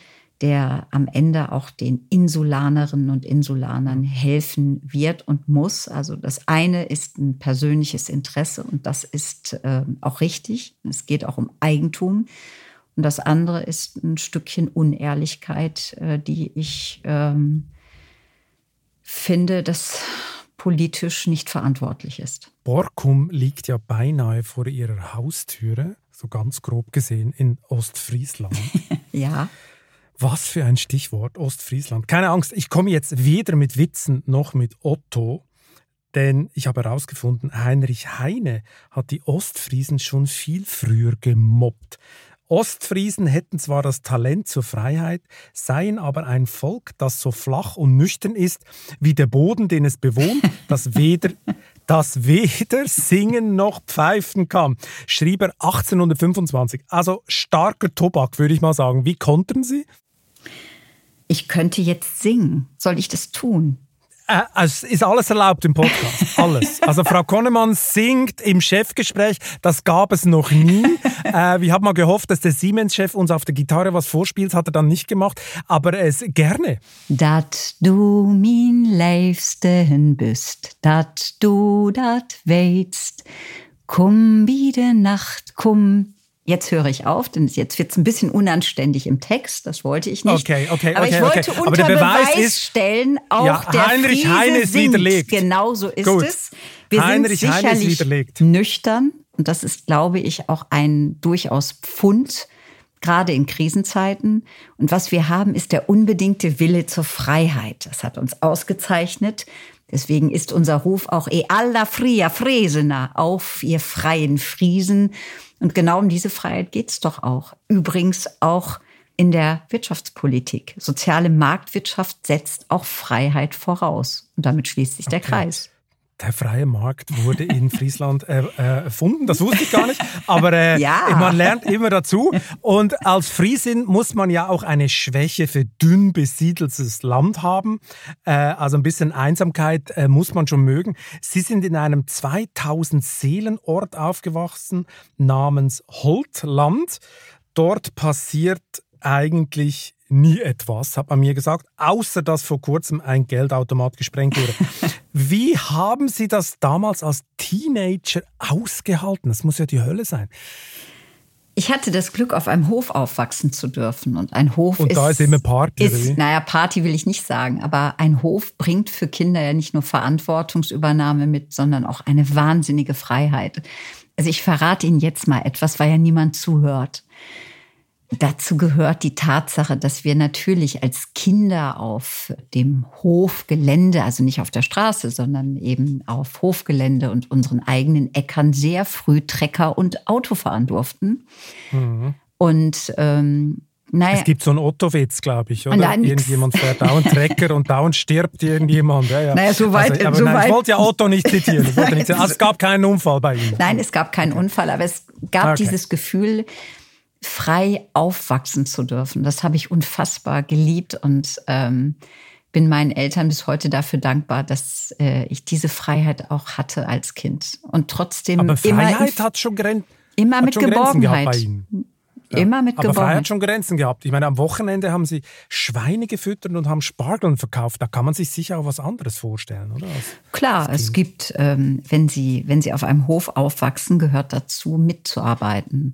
der am Ende auch den Insulanerinnen und Insulanern helfen wird und muss. Also das eine ist ein persönliches Interesse und das ist äh, auch richtig. Es geht auch um Eigentum. Und das andere ist ein Stückchen Unehrlichkeit, äh, die ich ähm, finde, dass politisch nicht verantwortlich ist. Borkum liegt ja beinahe vor ihrer Haustüre, so ganz grob gesehen, in Ostfriesland. ja. Was für ein Stichwort, Ostfriesland. Keine Angst, ich komme jetzt weder mit Witzen noch mit Otto, denn ich habe herausgefunden, Heinrich Heine hat die Ostfriesen schon viel früher gemobbt. Ostfriesen hätten zwar das Talent zur Freiheit, seien aber ein Volk, das so flach und nüchtern ist wie der Boden, den es bewohnt, das weder, das weder singen noch pfeifen kann, schrieb er 1825. Also starker Tobak, würde ich mal sagen. Wie konnten Sie? Ich könnte jetzt singen. Soll ich das tun? Äh, es ist alles erlaubt im Podcast. Alles. Also Frau Konnemann singt im Chefgespräch. Das gab es noch nie. Äh, wir haben mal gehofft, dass der Siemens-Chef uns auf der Gitarre was vorspielt. Hat er dann nicht gemacht. Aber es gerne. Dat du min Leifsten bist, dat du dat weitst. Komm wieder Nacht, komm Jetzt höre ich auf, denn jetzt wird es ein bisschen unanständig im Text. Das wollte ich nicht. Okay, okay, Aber okay, ich wollte okay. unter Aber der Beweis, Beweis ist, stellen, auch ja, der Heinrich Friese Heine ist singt. widerlegt. Genau so ist Gut. es. Wir Heinrich sind Heine ist sicherlich widerlegt. nüchtern. Und das ist, glaube ich, auch ein durchaus Pfund, gerade in Krisenzeiten. Und was wir haben, ist der unbedingte Wille zur Freiheit. Das hat uns ausgezeichnet. Deswegen ist unser Ruf auch E alla fria Fresena, auf ihr freien Friesen. Und genau um diese Freiheit geht's doch auch. Übrigens auch in der Wirtschaftspolitik. Soziale Marktwirtschaft setzt auch Freiheit voraus. Und damit schließt sich der Okay. Kreis. Der freie Markt wurde in Friesland äh, äh, erfunden, das wusste ich gar nicht. Aber äh, Ja. man lernt immer dazu. Und als Friesin muss man ja auch eine Schwäche für dünn besiedeltes Land haben. Äh, also ein bisschen Einsamkeit äh, muss man schon mögen. Sie sind in einem 2000 Seelenort aufgewachsen namens Holtland. Dort passiert eigentlich nie etwas, hat man mir gesagt, außer dass vor kurzem ein Geldautomat gesprengt wurde. Wie haben Sie das damals als Teenager ausgehalten? Das muss ja die Hölle sein. Ich hatte das Glück, auf einem Hof aufwachsen zu dürfen. Und ein Hof Und ist. da ist immer Party? Ist, naja, Party will ich nicht sagen, aber ein Hof bringt für Kinder ja nicht nur Verantwortungsübernahme mit, sondern auch eine wahnsinnige Freiheit. Also ich verrate Ihnen jetzt mal etwas, weil ja niemand zuhört. Dazu gehört die Tatsache, dass wir natürlich als Kinder auf dem Hofgelände, also nicht auf der Straße, sondern eben auf Hofgelände und unseren eigenen Äckern sehr früh Trecker und Auto fahren durften. Und ähm, naja, Mhm. Es gibt so einen Otto-Witz, glaube ich, oder? Nein, irgendjemand fährt dauernd Trecker und dauernd stirbt irgendjemand. Ja, ja. Naja, so weit- Also, aber so nein, ich weit- wollte ja Otto nicht zitieren. Ich wollte nicht zitieren. Also, es gab keinen Unfall bei Ihnen. Nein, es gab keinen Unfall, aber es gab Okay. dieses Gefühl, frei aufwachsen zu dürfen. Das habe ich unfassbar geliebt und ähm, bin meinen Eltern bis heute dafür dankbar, dass äh, ich diese Freiheit auch hatte als Kind. Und trotzdem Aber immer, Freiheit in, hat schon, Gren immer hat mit schon Grenzen gehabt bei Geborgenheit. Ihnen. Immer mit Aber Freiheit hat schon Grenzen gehabt. Ich meine, am Wochenende haben Sie Schweine gefüttert und haben Spargeln verkauft. Da kann man sich sicher auch was anderes vorstellen, oder? Als- Klar, es gibt, ähm, wenn Sie, wenn Sie auf einem Hof aufwachsen, gehört dazu, mitzuarbeiten.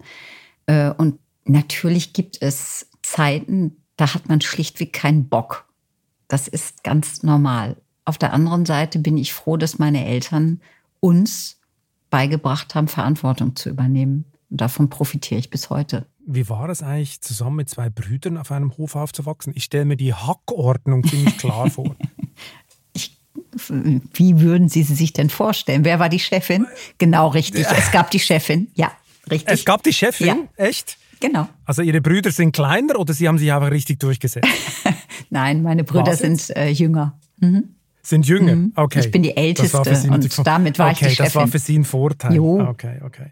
Äh, und natürlich gibt es Zeiten, da hat man schlichtweg keinen Bock. Das ist ganz normal. Auf der anderen Seite bin ich froh, dass meine Eltern uns beigebracht haben, Verantwortung zu übernehmen. Und davon profitiere ich bis heute. Wie war es eigentlich, zusammen mit zwei Brüdern auf einem Hof aufzuwachsen? Ich stelle mir die Hackordnung ziemlich klar vor. Ich, wie würden Sie sie sich denn vorstellen? Wer war die Chefin? Genau richtig. Es gab die Chefin. Ja, richtig. Es gab die Chefin, Ja. echt? genau. Also Ihre Brüder sind kleiner oder Sie haben sich einfach richtig durchgesetzt? Nein, meine Brüder Was sind äh, jünger. Sind jünger? Okay. Mhm. Ich bin die Älteste und damit war ich okay, die das war Chefin. für Sie ein Vorteil. Jo. Okay, okay.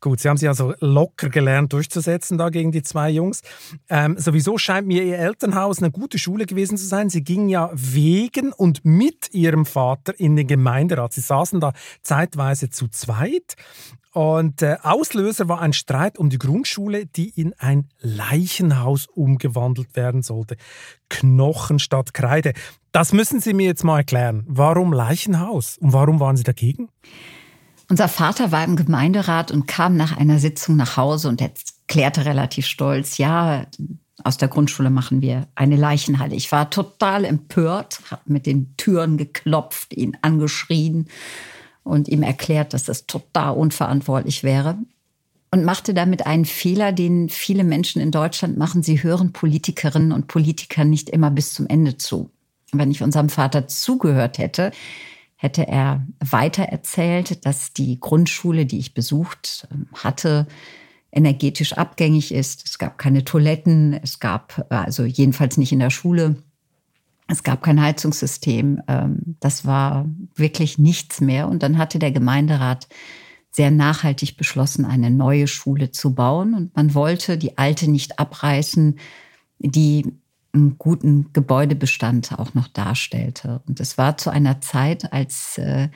Gut, Sie haben sich also locker gelernt durchzusetzen da gegen die zwei Jungs. Ähm, sowieso scheint mir Ihr Elternhaus eine gute Schule gewesen zu sein. Sie gingen ja wegen und mit Ihrem Vater in den Gemeinderat. Sie saßen da zeitweise zu zweit. Und äh, Auslöser war ein Streit um die Grundschule, die in ein Leichenhaus umgewandelt werden sollte. Knochen statt Kreide. Das müssen Sie mir jetzt mal erklären. Warum Leichenhaus? Und warum waren Sie dagegen? Unser Vater war im Gemeinderat und kam nach einer Sitzung nach Hause und erklärte relativ stolz, ja, aus der Grundschule machen wir eine Leichenhalle. Ich war total empört, habe mit den Türen geklopft, ihn angeschrien und ihm erklärt, dass das total unverantwortlich wäre. und machte damit einen Fehler, den viele Menschen in Deutschland machen. Sie hören Politikerinnen und Politikern nicht immer bis zum Ende zu. Wenn ich unserem Vater zugehört hätte, hätte er weiter erzählt, dass die Grundschule, die ich besucht ähm, hatte, energetisch abgängig ist. Es gab keine Toiletten, es gab also jedenfalls nicht in der Schule. Es gab kein Heizungssystem. Ähm, das war wirklich nichts mehr. Und dann hatte der Gemeinderat sehr nachhaltig beschlossen, eine neue Schule zu bauen. Und man wollte die alte nicht abreißen, die einen guten Gebäudebestand auch noch darstellte. Und es war zu einer Zeit, als äh,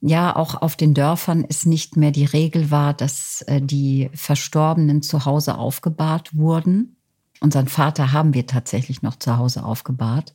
ja auch auf den Dörfern es nicht mehr die Regel war, dass äh, die Verstorbenen zu Hause aufgebahrt wurden. Unseren Vater haben wir tatsächlich noch zu Hause aufgebahrt.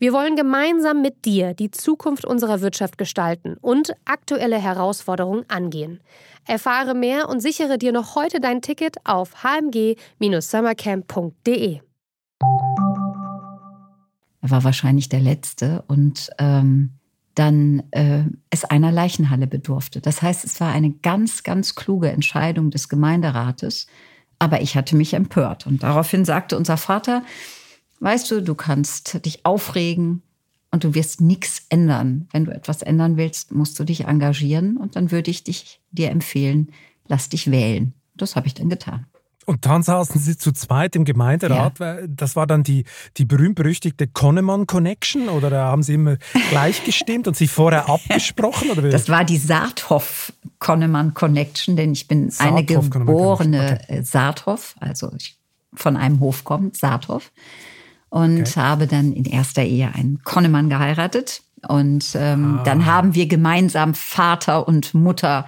Wir wollen gemeinsam mit dir die Zukunft unserer Wirtschaft gestalten und aktuelle Herausforderungen angehen. Erfahre mehr und sichere dir noch heute dein Ticket auf hmg-summercamp.de. Er war wahrscheinlich der Letzte und ähm, dann äh, es einer Leichenhalle bedurfte. Das heißt, es war eine ganz, ganz kluge Entscheidung des Gemeinderates. Aber ich hatte mich empört. Und daraufhin sagte unser Vater, weißt du, du kannst dich aufregen und du wirst nichts ändern. Wenn du etwas ändern willst, musst du dich engagieren. Und dann würde ich dich dir empfehlen, lass dich wählen. Das habe ich dann getan. Und dann saßen Sie zu zweit im Gemeinderat. Ja. Das war dann die, die berühmt-berüchtigte Konnemann Connection oder haben Sie immer gleich gestimmt und sich vorher abgesprochen? Oder das war die Saathoff Konnemann Connection, denn ich bin eine geborene okay. Saathoff, also ich von einem Hof kommt, Saathoff. Und okay. habe dann in erster Ehe einen Konnemann geheiratet. Und ähm, ah. dann haben wir gemeinsam Vater und Mutter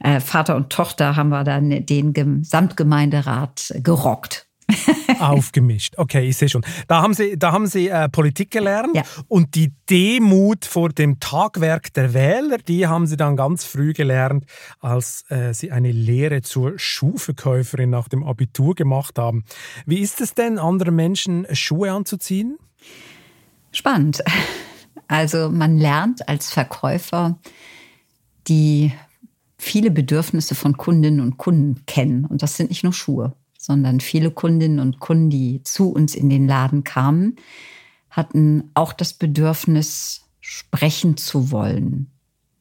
äh, Vater und Tochter haben wir dann den Gesamtgemeinderat gerockt. Aufgemischt. Okay, ich sehe schon. Da haben Sie, da haben Sie äh, Politik gelernt ja. und die Demut vor dem Tagwerk der Wähler, die haben Sie dann ganz früh gelernt, als äh, Sie eine Lehre zur Schuhverkäuferin nach dem Abitur gemacht haben. Wie ist es denn, anderen Menschen Schuhe anzuziehen? Spannend. Also man lernt als Verkäufer die viele Bedürfnisse von Kundinnen und Kunden kennen. Und das sind nicht nur Schuhe, sondern viele Kundinnen und Kunden, die zu uns in den Laden kamen, hatten auch das Bedürfnis, sprechen zu wollen,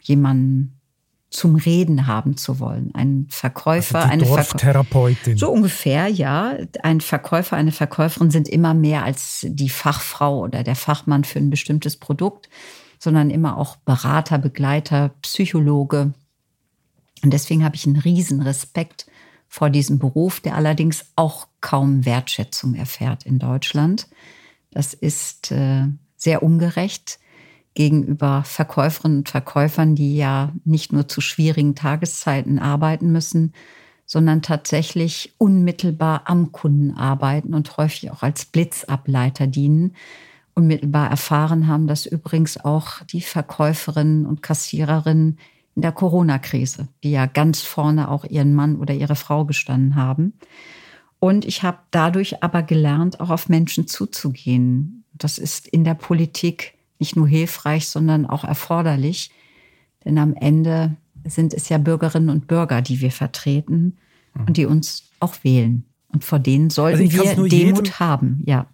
jemanden zum Reden haben zu wollen. Ein Verkäufer, also eine Dorftherapeutin. So ungefähr, ja. Ein Verkäufer, eine Verkäuferin sind immer mehr als die Fachfrau oder der Fachmann für ein bestimmtes Produkt, sondern immer auch Berater, Begleiter, Psychologe, und deswegen habe ich einen riesen Respekt vor diesem Beruf, der allerdings auch kaum Wertschätzung erfährt in Deutschland. Das ist äh, sehr ungerecht gegenüber Verkäuferinnen und Verkäufern, die ja nicht nur zu schwierigen Tageszeiten arbeiten müssen, sondern tatsächlich unmittelbar am Kunden arbeiten und häufig auch als Blitzableiter dienen. Unmittelbar erfahren haben das übrigens auch die Verkäuferinnen und Kassiererinnen in der Corona-Krise, die ja ganz vorne auch ihren Mann oder ihre Frau gestanden haben. Und ich habe dadurch aber gelernt, auch auf Menschen zuzugehen. Das ist in der Politik nicht nur hilfreich, sondern auch erforderlich. Denn am Ende sind es ja Bürgerinnen und Bürger, die wir vertreten und die uns auch wählen. Und vor denen sollten also wir Demut jedem, haben, ja.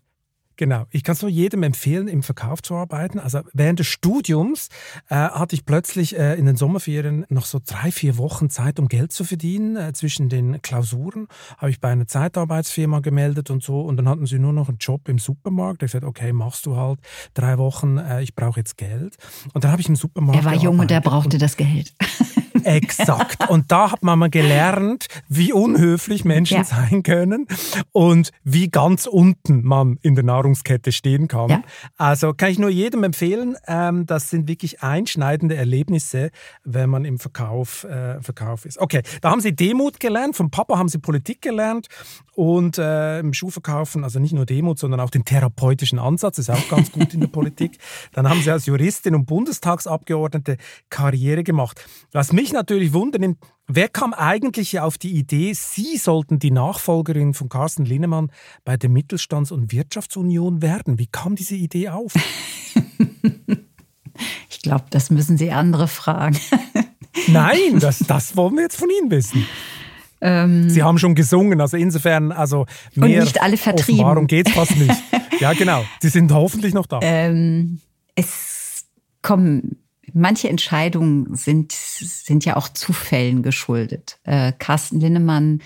Genau, ich kann es nur jedem empfehlen, im Verkauf zu arbeiten. Also während des Studiums äh, hatte ich plötzlich äh, in den Sommerferien noch so drei, vier Wochen Zeit, um Geld zu verdienen. Äh, zwischen den Klausuren habe ich bei einer Zeitarbeitsfirma gemeldet und so. Und dann hatten sie nur noch einen Job im Supermarkt. Ich gesagt, okay, machst du halt drei Wochen, äh, ich brauche jetzt Geld. Und dann habe ich im Supermarkt. Er war jung und er brauchte und, das Geld. Exakt. Und da hat man mal gelernt, wie unhöflich Menschen ja. sein können und wie ganz unten man in der Nahrungskette stehen kann. Ja. Also kann ich nur jedem empfehlen. Ähm, das sind wirklich einschneidende Erlebnisse, wenn man im Verkauf, äh, Verkauf ist. Okay, da haben Sie Demut gelernt. Vom Papa haben Sie Politik gelernt und äh, im Schuhverkaufen, also nicht nur Demut, sondern auch den therapeutischen Ansatz, ist auch ganz gut in der Politik. Dann haben Sie als Juristin und Bundestagsabgeordnete Karriere gemacht. Was mich natürlich wundert, wer kam eigentlich auf die Idee, Sie sollten die Nachfolgerin von Carsten Linnemann bei der Mittelstands- und Wirtschaftsunion werden? Wie kam diese Idee auf? ich glaube, das müssen Sie andere fragen. Nein, das, das wollen wir jetzt von Ihnen wissen. Ähm, Sie haben schon gesungen, also insofern, also mehr und nicht alle vertrieben. Warum geht es fast nicht? ja, genau. Sie sind hoffentlich noch da. Ähm, es kommen manche Entscheidungen sind, sind ja auch Zufällen geschuldet. Äh, Carsten Linnemann,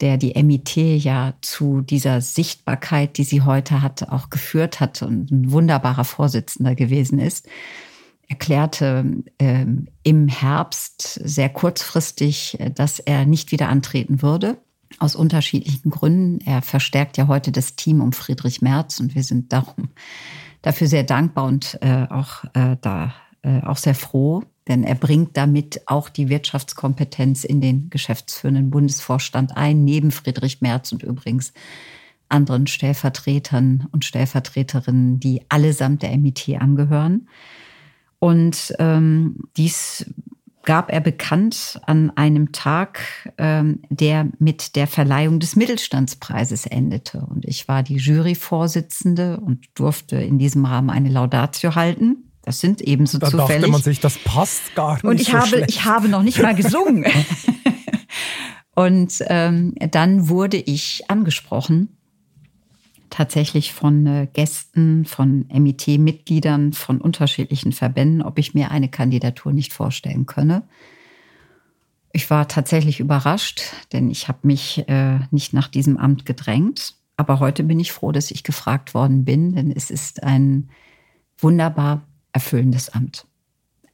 der die MIT ja zu dieser Sichtbarkeit, die sie heute hat, auch geführt hat und ein wunderbarer Vorsitzender gewesen ist, erklärte äh, im Herbst sehr kurzfristig, dass er nicht wieder antreten würde. Aus unterschiedlichen Gründen. Er verstärkt ja heute das Team um Friedrich Merz und wir sind darum dafür sehr dankbar und äh, auch äh, da äh, auch sehr froh, denn er bringt damit auch die Wirtschaftskompetenz in den geschäftsführenden Bundesvorstand ein, neben Friedrich Merz und übrigens anderen Stellvertretern und Stellvertreterinnen, die allesamt der MIT angehören. Und ähm, dies gab er bekannt an einem Tag, ähm, der mit der Verleihung des Mittelstandspreises endete. Und ich war die Juryvorsitzende und durfte in diesem Rahmen eine Laudatio halten. Das sind ebenso da zufällig. Da dachte man sich, das passt gar nicht Und ich so habe, schlecht. ich habe noch nicht mal gesungen. und ähm, dann wurde ich angesprochen, tatsächlich von äh, Gästen, von MIT-Mitgliedern, von unterschiedlichen Verbänden, ob ich mir eine Kandidatur nicht vorstellen könne. Ich war tatsächlich überrascht, denn ich habe mich äh, nicht nach diesem Amt gedrängt. Aber heute bin ich froh, dass ich gefragt worden bin, denn es ist ein wunderbar erfüllendes Amt.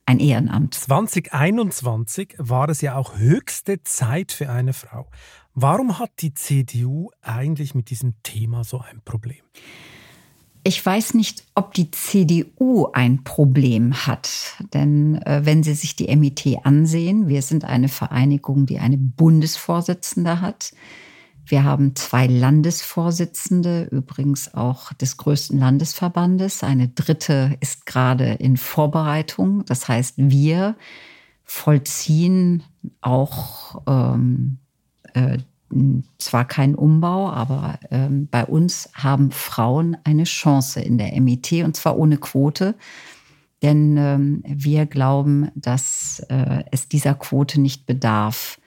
Ein Ehrenamt. 2021 war es ja auch höchste Zeit für eine Frau. Warum hat die CDU eigentlich mit diesem Thema so ein Problem? Ich weiß nicht, ob die CDU ein Problem hat. Denn äh, wenn Sie sich die MIT ansehen, wir sind eine Vereinigung, die eine Bundesvorsitzende hat. Wir haben zwei Landesvorsitzende, übrigens auch des größten Landesverbandes. Eine dritte ist gerade in Vorbereitung. Das heißt, wir vollziehen auch ähm, äh, zwar keinen Umbau, aber ähm, bei uns haben Frauen eine Chance in der MIT und zwar ohne Quote. Denn ähm, wir glauben, dass äh, es dieser Quote nicht bedarf.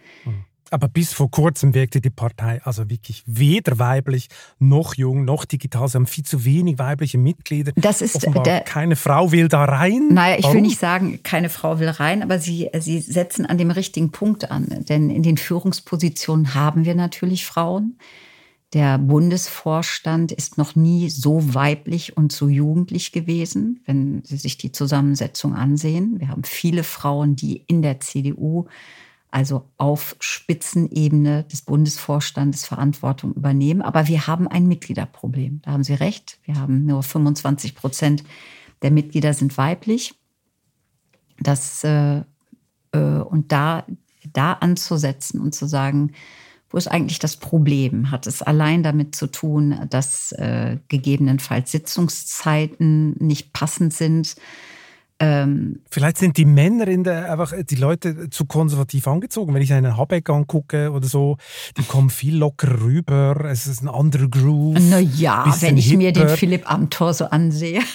Aber bis vor kurzem wirkte die Partei also wirklich weder weiblich noch jung noch digital. Sie haben viel zu wenig weibliche Mitglieder. Das ist Offenbar der, keine Frau will da rein. Naja, ich Warum? will nicht sagen, keine Frau will rein, aber sie, sie setzen an dem richtigen Punkt an. Denn in den Führungspositionen haben wir natürlich Frauen. Der Bundesvorstand ist noch nie so weiblich und so jugendlich gewesen, wenn Sie sich die Zusammensetzung ansehen. Wir haben viele Frauen, die in der CDU also auf Spitzenebene des Bundesvorstandes Verantwortung übernehmen. Aber wir haben ein Mitgliederproblem. Da haben Sie recht. Wir haben nur 25 Prozent der Mitglieder sind weiblich. Das, äh, äh, und da, da anzusetzen und zu sagen, wo ist eigentlich das Problem? Hat es allein damit zu tun, dass äh, gegebenenfalls Sitzungszeiten nicht passend sind? Ähm, Vielleicht sind die Männer in der, einfach die Leute zu konservativ angezogen. Wenn ich einen Habeck angucke oder so, die kommen viel locker rüber. Es ist ein anderer Groove. Naja, wenn ich hipper. mir den Philipp Amthor so ansehe.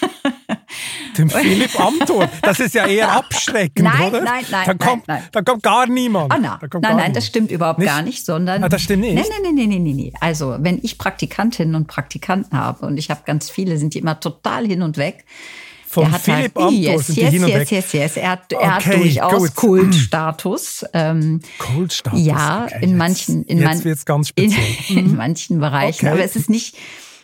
Den Philipp Amthor, das ist ja eher abschreckend, nein, oder? Nein, nein, da kommt, nein, nein. Da kommt gar niemand. Oh, nein, nein, nein, das stimmt überhaupt nicht? gar nicht, sondern. Ah, das stimmt nicht. Nein, nein, nein, nein, nein, nein. Also, wenn ich Praktikantinnen und Praktikanten habe und ich habe ganz viele, sind die immer total hin und weg von Philipp halt, Amthor yes, yes, yes, weg. Yes, yes, Er hat, er okay, hat durchaus. Kultstatus. Ähm, Kultstatus. Ja, okay, in manchen, in, jetzt, jetzt wird's ganz speziell. in, in manchen Bereichen. Okay. Aber es ist nicht,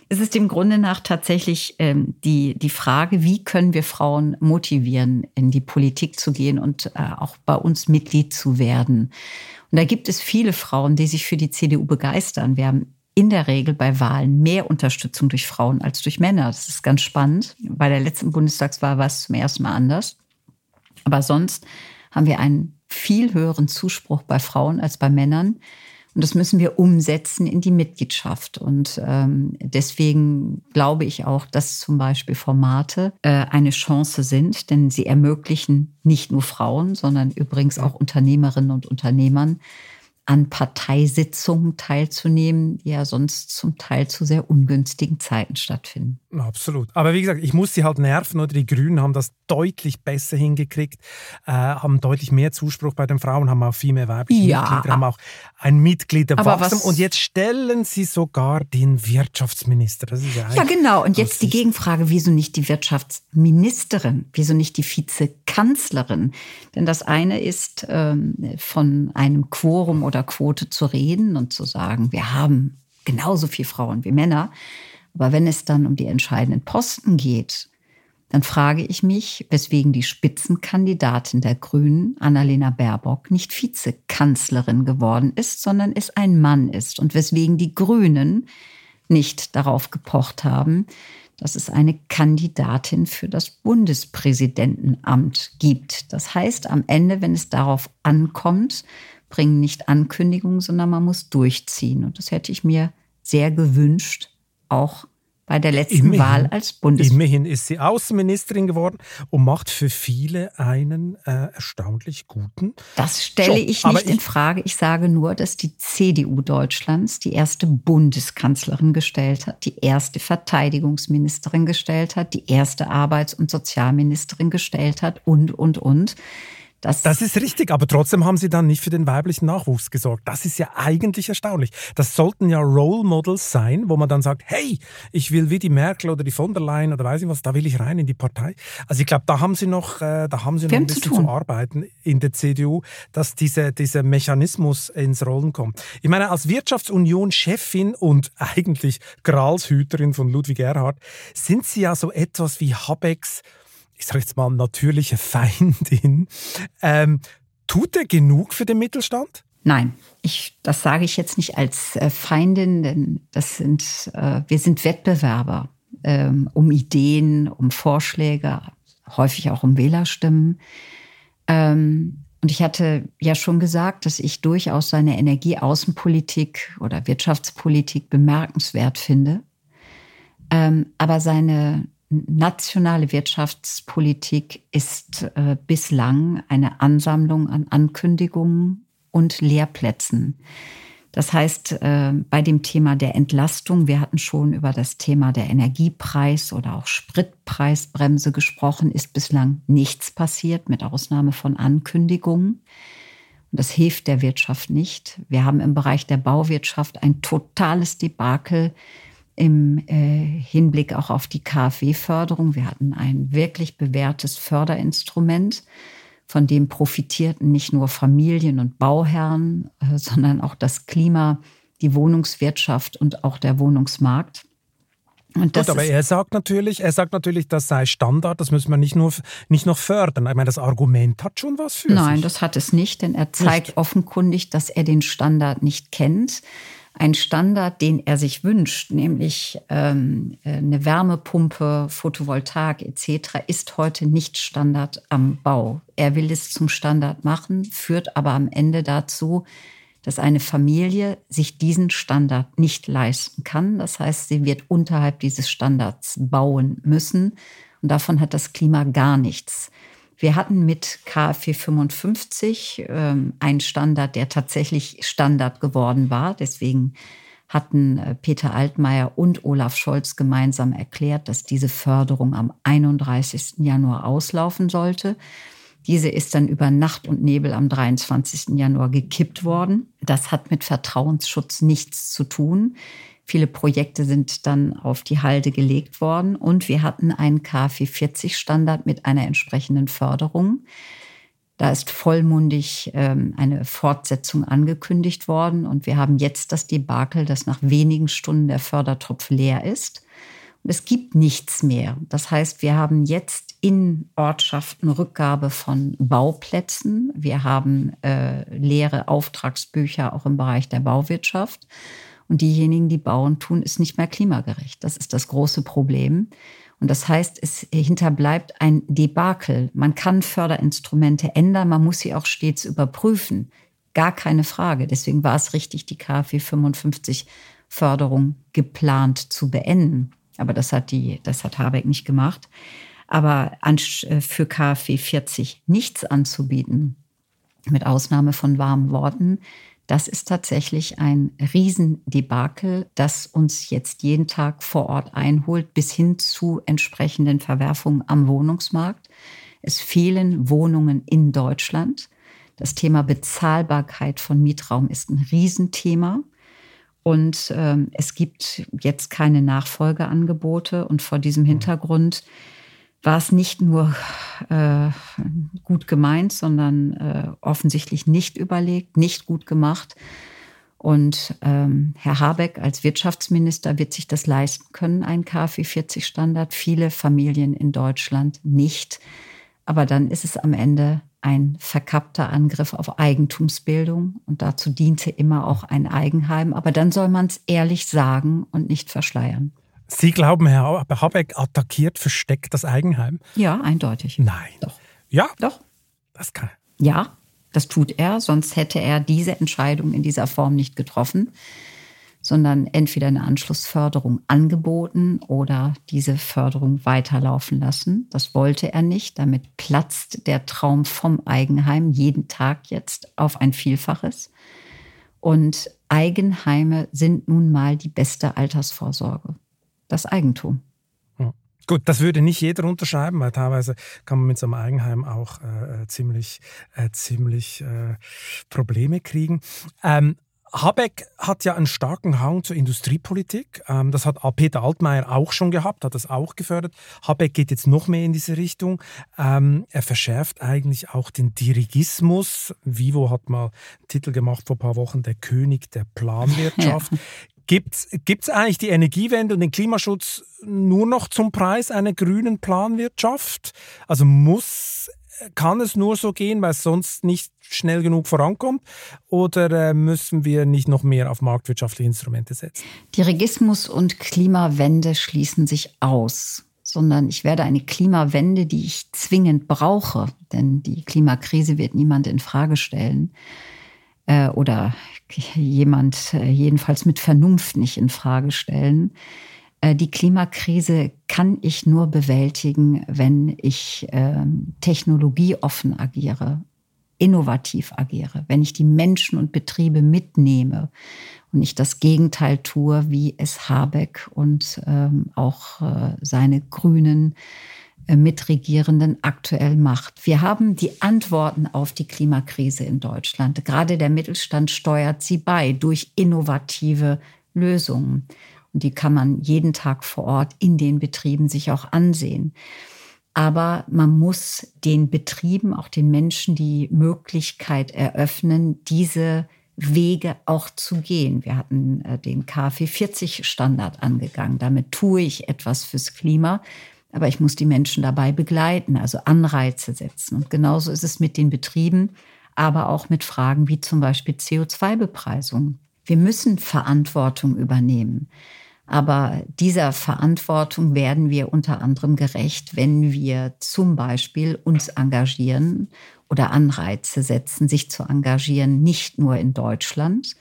es ist im Grunde nach tatsächlich ähm, die, die Frage, wie können wir Frauen motivieren, in die Politik zu gehen und äh, auch bei uns Mitglied zu werden. Und da gibt es viele Frauen, die sich für die CDU begeistern. Wir haben in der Regel bei Wahlen mehr Unterstützung durch Frauen als durch Männer. Das ist ganz spannend. Bei der letzten Bundestagswahl war es zum ersten Mal anders. Aber sonst haben wir einen viel höheren Zuspruch bei Frauen als bei Männern. Und das müssen wir umsetzen in die Mitgliedschaft. Und ähm, deswegen glaube ich auch, dass zum Beispiel Formate äh, eine Chance sind, denn sie ermöglichen nicht nur Frauen, sondern übrigens auch Unternehmerinnen und Unternehmern, an Parteisitzungen teilzunehmen, die ja sonst zum Teil zu sehr ungünstigen Zeiten stattfinden. Absolut. Aber wie gesagt, ich muss sie halt nerven. Oder die Grünen haben das deutlich besser hingekriegt, äh, haben deutlich mehr Zuspruch bei den Frauen, haben auch viel mehr weibliche ja. Mitglieder, haben auch ein Mitgliederwachstum. Und jetzt stellen sie sogar den Wirtschaftsminister. Das ist ja, ja genau. Und jetzt die Gegenfrage, wieso nicht die Wirtschaftsministerin? Wieso nicht die Vizekanzlerin? Denn das eine ist ähm, von einem Quorum oder Quote zu reden und zu sagen, wir haben genauso viele Frauen wie Männer. Aber wenn es dann um die entscheidenden Posten geht, dann frage ich mich, weswegen die Spitzenkandidatin der Grünen, Annalena Baerbock, nicht Vizekanzlerin geworden ist, sondern es ein Mann ist und weswegen die Grünen nicht darauf gepocht haben, dass es eine Kandidatin für das Bundespräsidentenamt gibt. Das heißt, am Ende, wenn es darauf ankommt, bringen nicht Ankündigungen, sondern man muss durchziehen. Und das hätte ich mir sehr gewünscht, auch bei der letzten immerhin, Wahl als Bundesministerin. Immerhin ist sie Außenministerin geworden und macht für viele einen äh, erstaunlich guten. Das stelle Job. ich nicht ich, in Frage. Ich sage nur, dass die CDU Deutschlands die erste Bundeskanzlerin gestellt hat, die erste Verteidigungsministerin gestellt hat, die erste Arbeits- und Sozialministerin gestellt hat und, und, und. Das, das ist richtig, aber trotzdem haben sie dann nicht für den weiblichen Nachwuchs gesorgt. Das ist ja eigentlich erstaunlich. Das sollten ja Role Models sein, wo man dann sagt, hey, ich will wie die Merkel oder die von der Leyen oder weiß ich was, da will ich rein in die Partei. Also ich glaube, da haben sie noch, äh, da haben sie noch ein bisschen zu, zu, arbeiten in der CDU, dass diese, dieser Mechanismus ins Rollen kommt. Ich meine, als Wirtschaftsunion-Chefin und eigentlich Gralshüterin von Ludwig Erhard sind sie ja so etwas wie Habecks ich sage jetzt mal, natürliche Feindin. Ähm, tut er genug für den Mittelstand? Nein, ich, das sage ich jetzt nicht als äh, Feindin, denn das sind, äh, wir sind Wettbewerber ähm, um Ideen, um Vorschläge, häufig auch um Wählerstimmen. Ähm, und ich hatte ja schon gesagt, dass ich durchaus seine Energieaußenpolitik oder Wirtschaftspolitik bemerkenswert finde. Ähm, aber seine nationale Wirtschaftspolitik ist äh, bislang eine Ansammlung an Ankündigungen und Lehrplätzen. Das heißt, äh, bei dem Thema der Entlastung, wir hatten schon über das Thema der Energiepreis oder auch Spritpreisbremse gesprochen, ist bislang nichts passiert, mit Ausnahme von Ankündigungen. Und das hilft der Wirtschaft nicht. Wir haben im Bereich der Bauwirtschaft ein totales Debakel im äh, Hinblick auch auf die KfW-Förderung. Wir hatten ein wirklich bewährtes Förderinstrument, von dem profitierten nicht nur Familien und Bauherren, äh, sondern auch das Klima, die Wohnungswirtschaft und auch der Wohnungsmarkt. Und Gut, aber er sagt natürlich, er sagt natürlich, das sei Standard, das müssen wir nicht nur nicht noch fördern. Ich meine, das Argument hat schon was für Nein, sich. das hat es nicht, denn er zeigt nicht. offenkundig, dass er den Standard nicht kennt ein Standard, den er sich wünscht, nämlich ähm, eine Wärmepumpe, Photovoltaik etc., ist heute nicht Standard am Bau. Er will es zum Standard machen, führt aber am Ende dazu, dass eine Familie sich diesen Standard nicht leisten kann. Das heißt, sie wird unterhalb dieses Standards bauen müssen. Und davon hat das Klima gar nichts. Wir hatten mit KfW 55 ähm, einen Standard, der tatsächlich Standard geworden war. Deswegen hatten äh, Peter Altmaier und Olaf Scholz gemeinsam erklärt, dass diese Förderung am 31. Januar auslaufen sollte. Diese ist dann über Nacht und Nebel am 23. Januar gekippt worden. Das hat mit Vertrauensschutz nichts zu tun. Viele Projekte sind dann auf die Halde gelegt worden und wir hatten einen KfW 40 Standard mit einer entsprechenden Förderung. Da ist vollmundig ähm, eine Fortsetzung angekündigt worden und wir haben jetzt das Debakel, dass nach wenigen Stunden der Fördertopf leer ist. Und es gibt nichts mehr. Das heißt, wir haben jetzt in Ortschaften Rückgabe von Bauplätzen. Wir haben äh, leere Auftragsbücher auch im Bereich der Bauwirtschaft. Und diejenigen, die bauen, tun es nicht mehr klimagerecht. Das ist das große Problem. Und das heißt, es hinterbleibt ein Debakel. Man kann Förderinstrumente ändern, man muss sie auch stets überprüfen. Gar keine Frage. Deswegen war es richtig, die KfW 55 Förderung geplant zu beenden. Aber das hat die, das hat Habeck nicht gemacht. Aber äh, für KfW 40 nichts anzubieten, mit Ausnahme von warmen Worten, das ist tatsächlich ein Riesendebakel, das uns jetzt jeden Tag vor Ort einholt, bis hin zu entsprechenden Verwerfungen am Wohnungsmarkt. Es fehlen Wohnungen in Deutschland. Das Thema Bezahlbarkeit von Mietraum ist ein Riesenthema. Und ähm, es gibt jetzt keine Nachfolgeangebote. Und vor diesem Hintergrund war es nicht nur äh, gut gemeint, sondern äh, offensichtlich nicht überlegt, nicht gut gemacht. Und ähm, Herr Habeck als Wirtschaftsminister wird sich das leisten können, ein KfW 40 Standard. Viele Familien in Deutschland nicht. Aber dann ist es am Ende ein verkappter Angriff auf Eigentumsbildung. Und dazu diente immer auch ein Eigenheim. Aber dann soll man es ehrlich sagen und nicht verschleiern. Sie glauben, Herr Habeck attackiert versteckt das Eigenheim? Ja, eindeutig. Nein. Doch. Ja? Doch. Das kann. Ja, das tut er, sonst hätte er diese Entscheidung in dieser Form nicht getroffen, sondern entweder eine Anschlussförderung angeboten oder diese Förderung weiterlaufen lassen. Das wollte er nicht. Damit platzt der Traum vom Eigenheim jeden Tag jetzt auf ein Vielfaches. Und Eigenheime sind nun mal die beste Altersvorsorge das Eigentum. Gut, das würde nicht jeder unterschreiben, weil teilweise kann man mit so einem Eigenheim auch äh, äh, ziemlich, äh, ziemlich äh, Probleme kriegen. Ähm, Habeck hat ja einen starken Hang zur Industriepolitik. Ähm, das hat Peter Altmaier auch schon gehabt, hat das auch gefördert. Habeck geht jetzt noch mehr in diese Richtung. Ähm, er verschärft eigentlich auch den Dirigismus. Vivo hat mal einen Titel gemacht vor ein paar Wochen, der König der Planwirtschaft. Ja. Gibt es eigentlich die Energiewende und den Klimaschutz nur noch zum Preis einer grünen Planwirtschaft? Also muss, kann es nur so gehen, weil es sonst nicht schnell genug vorankommt? Oder äh, müssen wir nicht noch mehr auf marktwirtschaftliche Instrumente setzen? Dirigismus und Klimawende schließen sich aus sondern ich werde eine Klimawende, die ich zwingend brauche, denn die Klimakrise wird niemand in Frage stellen äh, oder jemand äh, jedenfalls mit Vernunft nicht in Frage stellen. Äh, die Klimakrise kann ich nur bewältigen, wenn ich äh, technologieoffen agiere, innovativ agiere, wenn ich die Menschen und Betriebe mitnehme und nicht das Gegenteil tue, wie es Habeck und ähm, auch äh, seine Grünen äh, Mitregierenden aktuell macht. Wir haben die Antworten auf die Klimakrise in Deutschland. Gerade der Mittelstand steuert sie bei durch innovative Lösungen. Und die kann man jeden Tag vor Ort in den Betrieben sich auch ansehen. Aber man muss den Betrieben, auch den Menschen die Möglichkeit eröffnen, diese Wege auch zu gehen. Wir hatten äh, den KfW 40 Standard angegangen. Damit tue ich etwas fürs Klima. Aber ich muss die Menschen dabei begleiten, also Anreize setzen. Und genauso ist es mit den Betrieben, aber auch mit Fragen wie zum Beispiel CO2-Bepreisung. Wir müssen Verantwortung übernehmen. Aber dieser Verantwortung werden wir unter anderem gerecht, wenn wir zum Beispiel uns engagieren oder Anreize setzen, sich zu engagieren, nicht nur in Deutschland,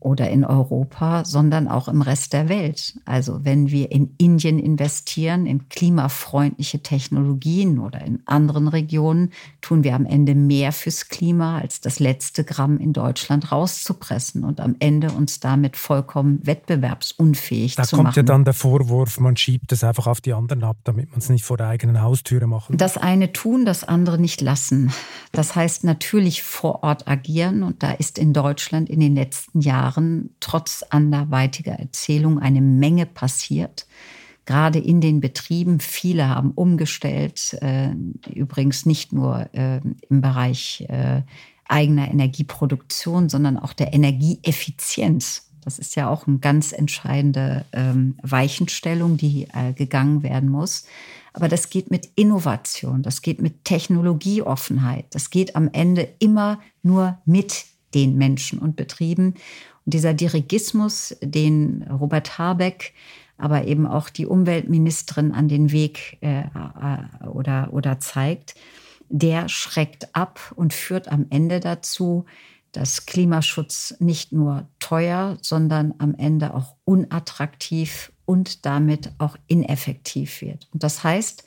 oder in Europa, sondern auch im Rest der Welt. Also wenn wir in Indien investieren, in klimafreundliche Technologien oder in anderen Regionen, tun wir am Ende mehr fürs Klima, als das letzte Gramm in Deutschland rauszupressen und am Ende uns damit vollkommen wettbewerbsunfähig da zu machen. Da kommt ja dann der Vorwurf, man schiebt es einfach auf die anderen ab, damit man es nicht vor der eigenen Haustüre macht. Das eine tun, das andere nicht lassen. Das heißt natürlich vor Ort agieren und da ist in Deutschland in den letzten Jahren Jahren trotz anderweitiger Erzählung eine Menge passiert. gerade in den Betrieben. Viele haben umgestellt, äh, übrigens nicht nur äh, im Bereich äh, eigener Energieproduktion, sondern auch der Energieeffizienz. Das ist ja auch eine ganz entscheidende ähm, Weichenstellung, die äh, gegangen werden muss. Aber das geht mit Innovation, das geht mit Technologieoffenheit, das geht am Ende immer nur mit den Menschen und Betrieben. Dieser Dirigismus, den Robert Habeck aber eben auch die Umweltministerin an den Weg äh, äh, oder, oder zeigt, der schreckt ab und führt am Ende dazu, dass Klimaschutz nicht nur teuer, sondern am Ende auch unattraktiv und damit auch ineffektiv wird. Und das heißt,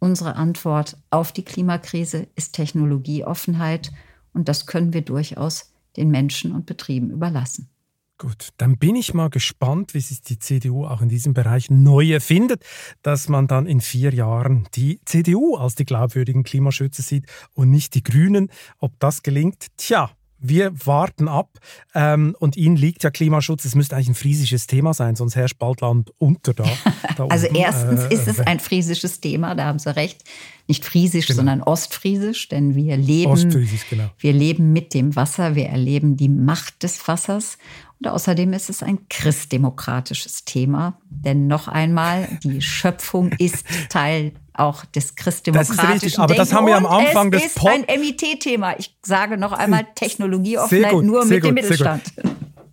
unsere Antwort auf die Klimakrise ist Technologieoffenheit und das können wir durchaus den Menschen und Betrieben überlassen. Gut, dann bin ich mal gespannt, wie sich die CDU auch in diesem Bereich neu erfindet, dass man dann in vier Jahren die CDU als die glaubwürdigen Klimaschützer sieht und nicht die Grünen. Ob das gelingt, tja, wir warten ab. Ähm, und Ihnen liegt ja Klimaschutz. Es müsste eigentlich ein friesisches Thema sein, sonst herrscht bald Land unter da. da also oben. erstens äh, ist es ein friesisches Thema, da haben Sie recht. Nicht friesisch, genau. sondern ostfriesisch, denn wir leben, genau. wir leben mit dem Wasser, wir erleben die Macht des Wassers. Und außerdem ist es ein christdemokratisches Thema. Denn noch einmal, die Schöpfung ist Teil auch des christdemokratischen Das ist richtig, aber das haben wir am Anfang des Podcasts. Es ist ein MIT-Thema. Ich sage noch einmal Technologieoffenheit nur mit gut, dem Mittelstand.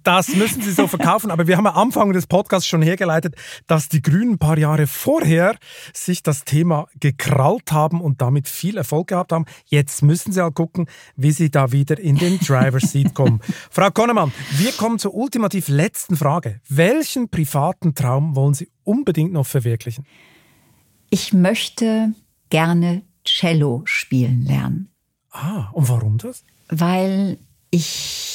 Das müssen Sie so verkaufen. Aber wir haben am Anfang des Podcasts schon hergeleitet, dass die Grünen ein paar Jahre vorher sich das Thema gekrallt haben und damit viel Erfolg gehabt haben. Jetzt müssen Sie halt gucken, wie Sie da wieder in den Driver's Seat kommen. Frau Konnemann, wir kommen zur ultimativ letzten Frage. Welchen privaten Traum wollen Sie unbedingt noch verwirklichen? Ich möchte gerne Cello spielen lernen. Ah, und warum das? Weil ich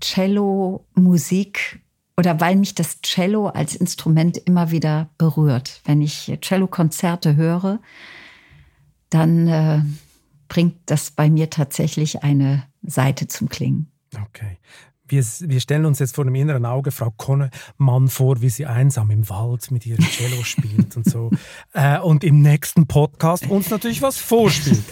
Cello-Musik oder weil mich das Cello als Instrument immer wieder berührt. Wenn ich Cello-Konzerte höre, dann äh, bringt das bei mir tatsächlich eine Seite zum Klingen. Okay. Wir, wir, stellen uns jetzt vor dem inneren Auge Frau Konnemann vor, wie sie einsam im Wald mit ihrem Cello spielt und so. Äh, und im nächsten Podcast uns natürlich was vorspielt.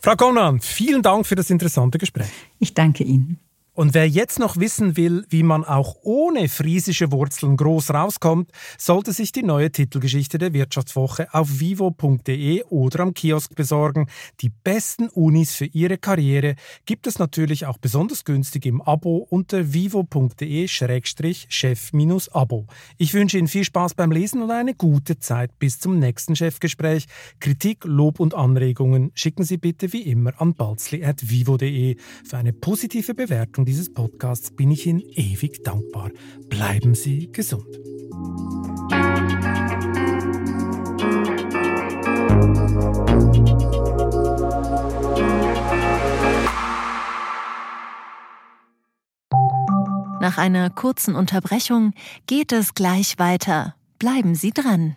Frau Konnemann, vielen Dank für das interessante Gespräch. Ich danke Ihnen. Und wer jetzt noch wissen will, wie man auch ohne friesische Wurzeln groß rauskommt, sollte sich die neue Titelgeschichte der Wirtschaftswoche auf vivo.de oder am Kiosk besorgen. Die besten Unis für Ihre Karriere gibt es natürlich auch besonders günstig im Abo unter vivo.de-chef-abo. Ich wünsche Ihnen viel Spaß beim Lesen und eine gute Zeit bis zum nächsten Chefgespräch. Kritik, Lob und Anregungen schicken Sie bitte wie immer an balzli.vivo.de für eine positive Bewertung dieses Podcasts bin ich Ihnen ewig dankbar. Bleiben Sie gesund. Nach einer kurzen Unterbrechung geht es gleich weiter. Bleiben Sie dran.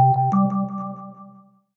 thank you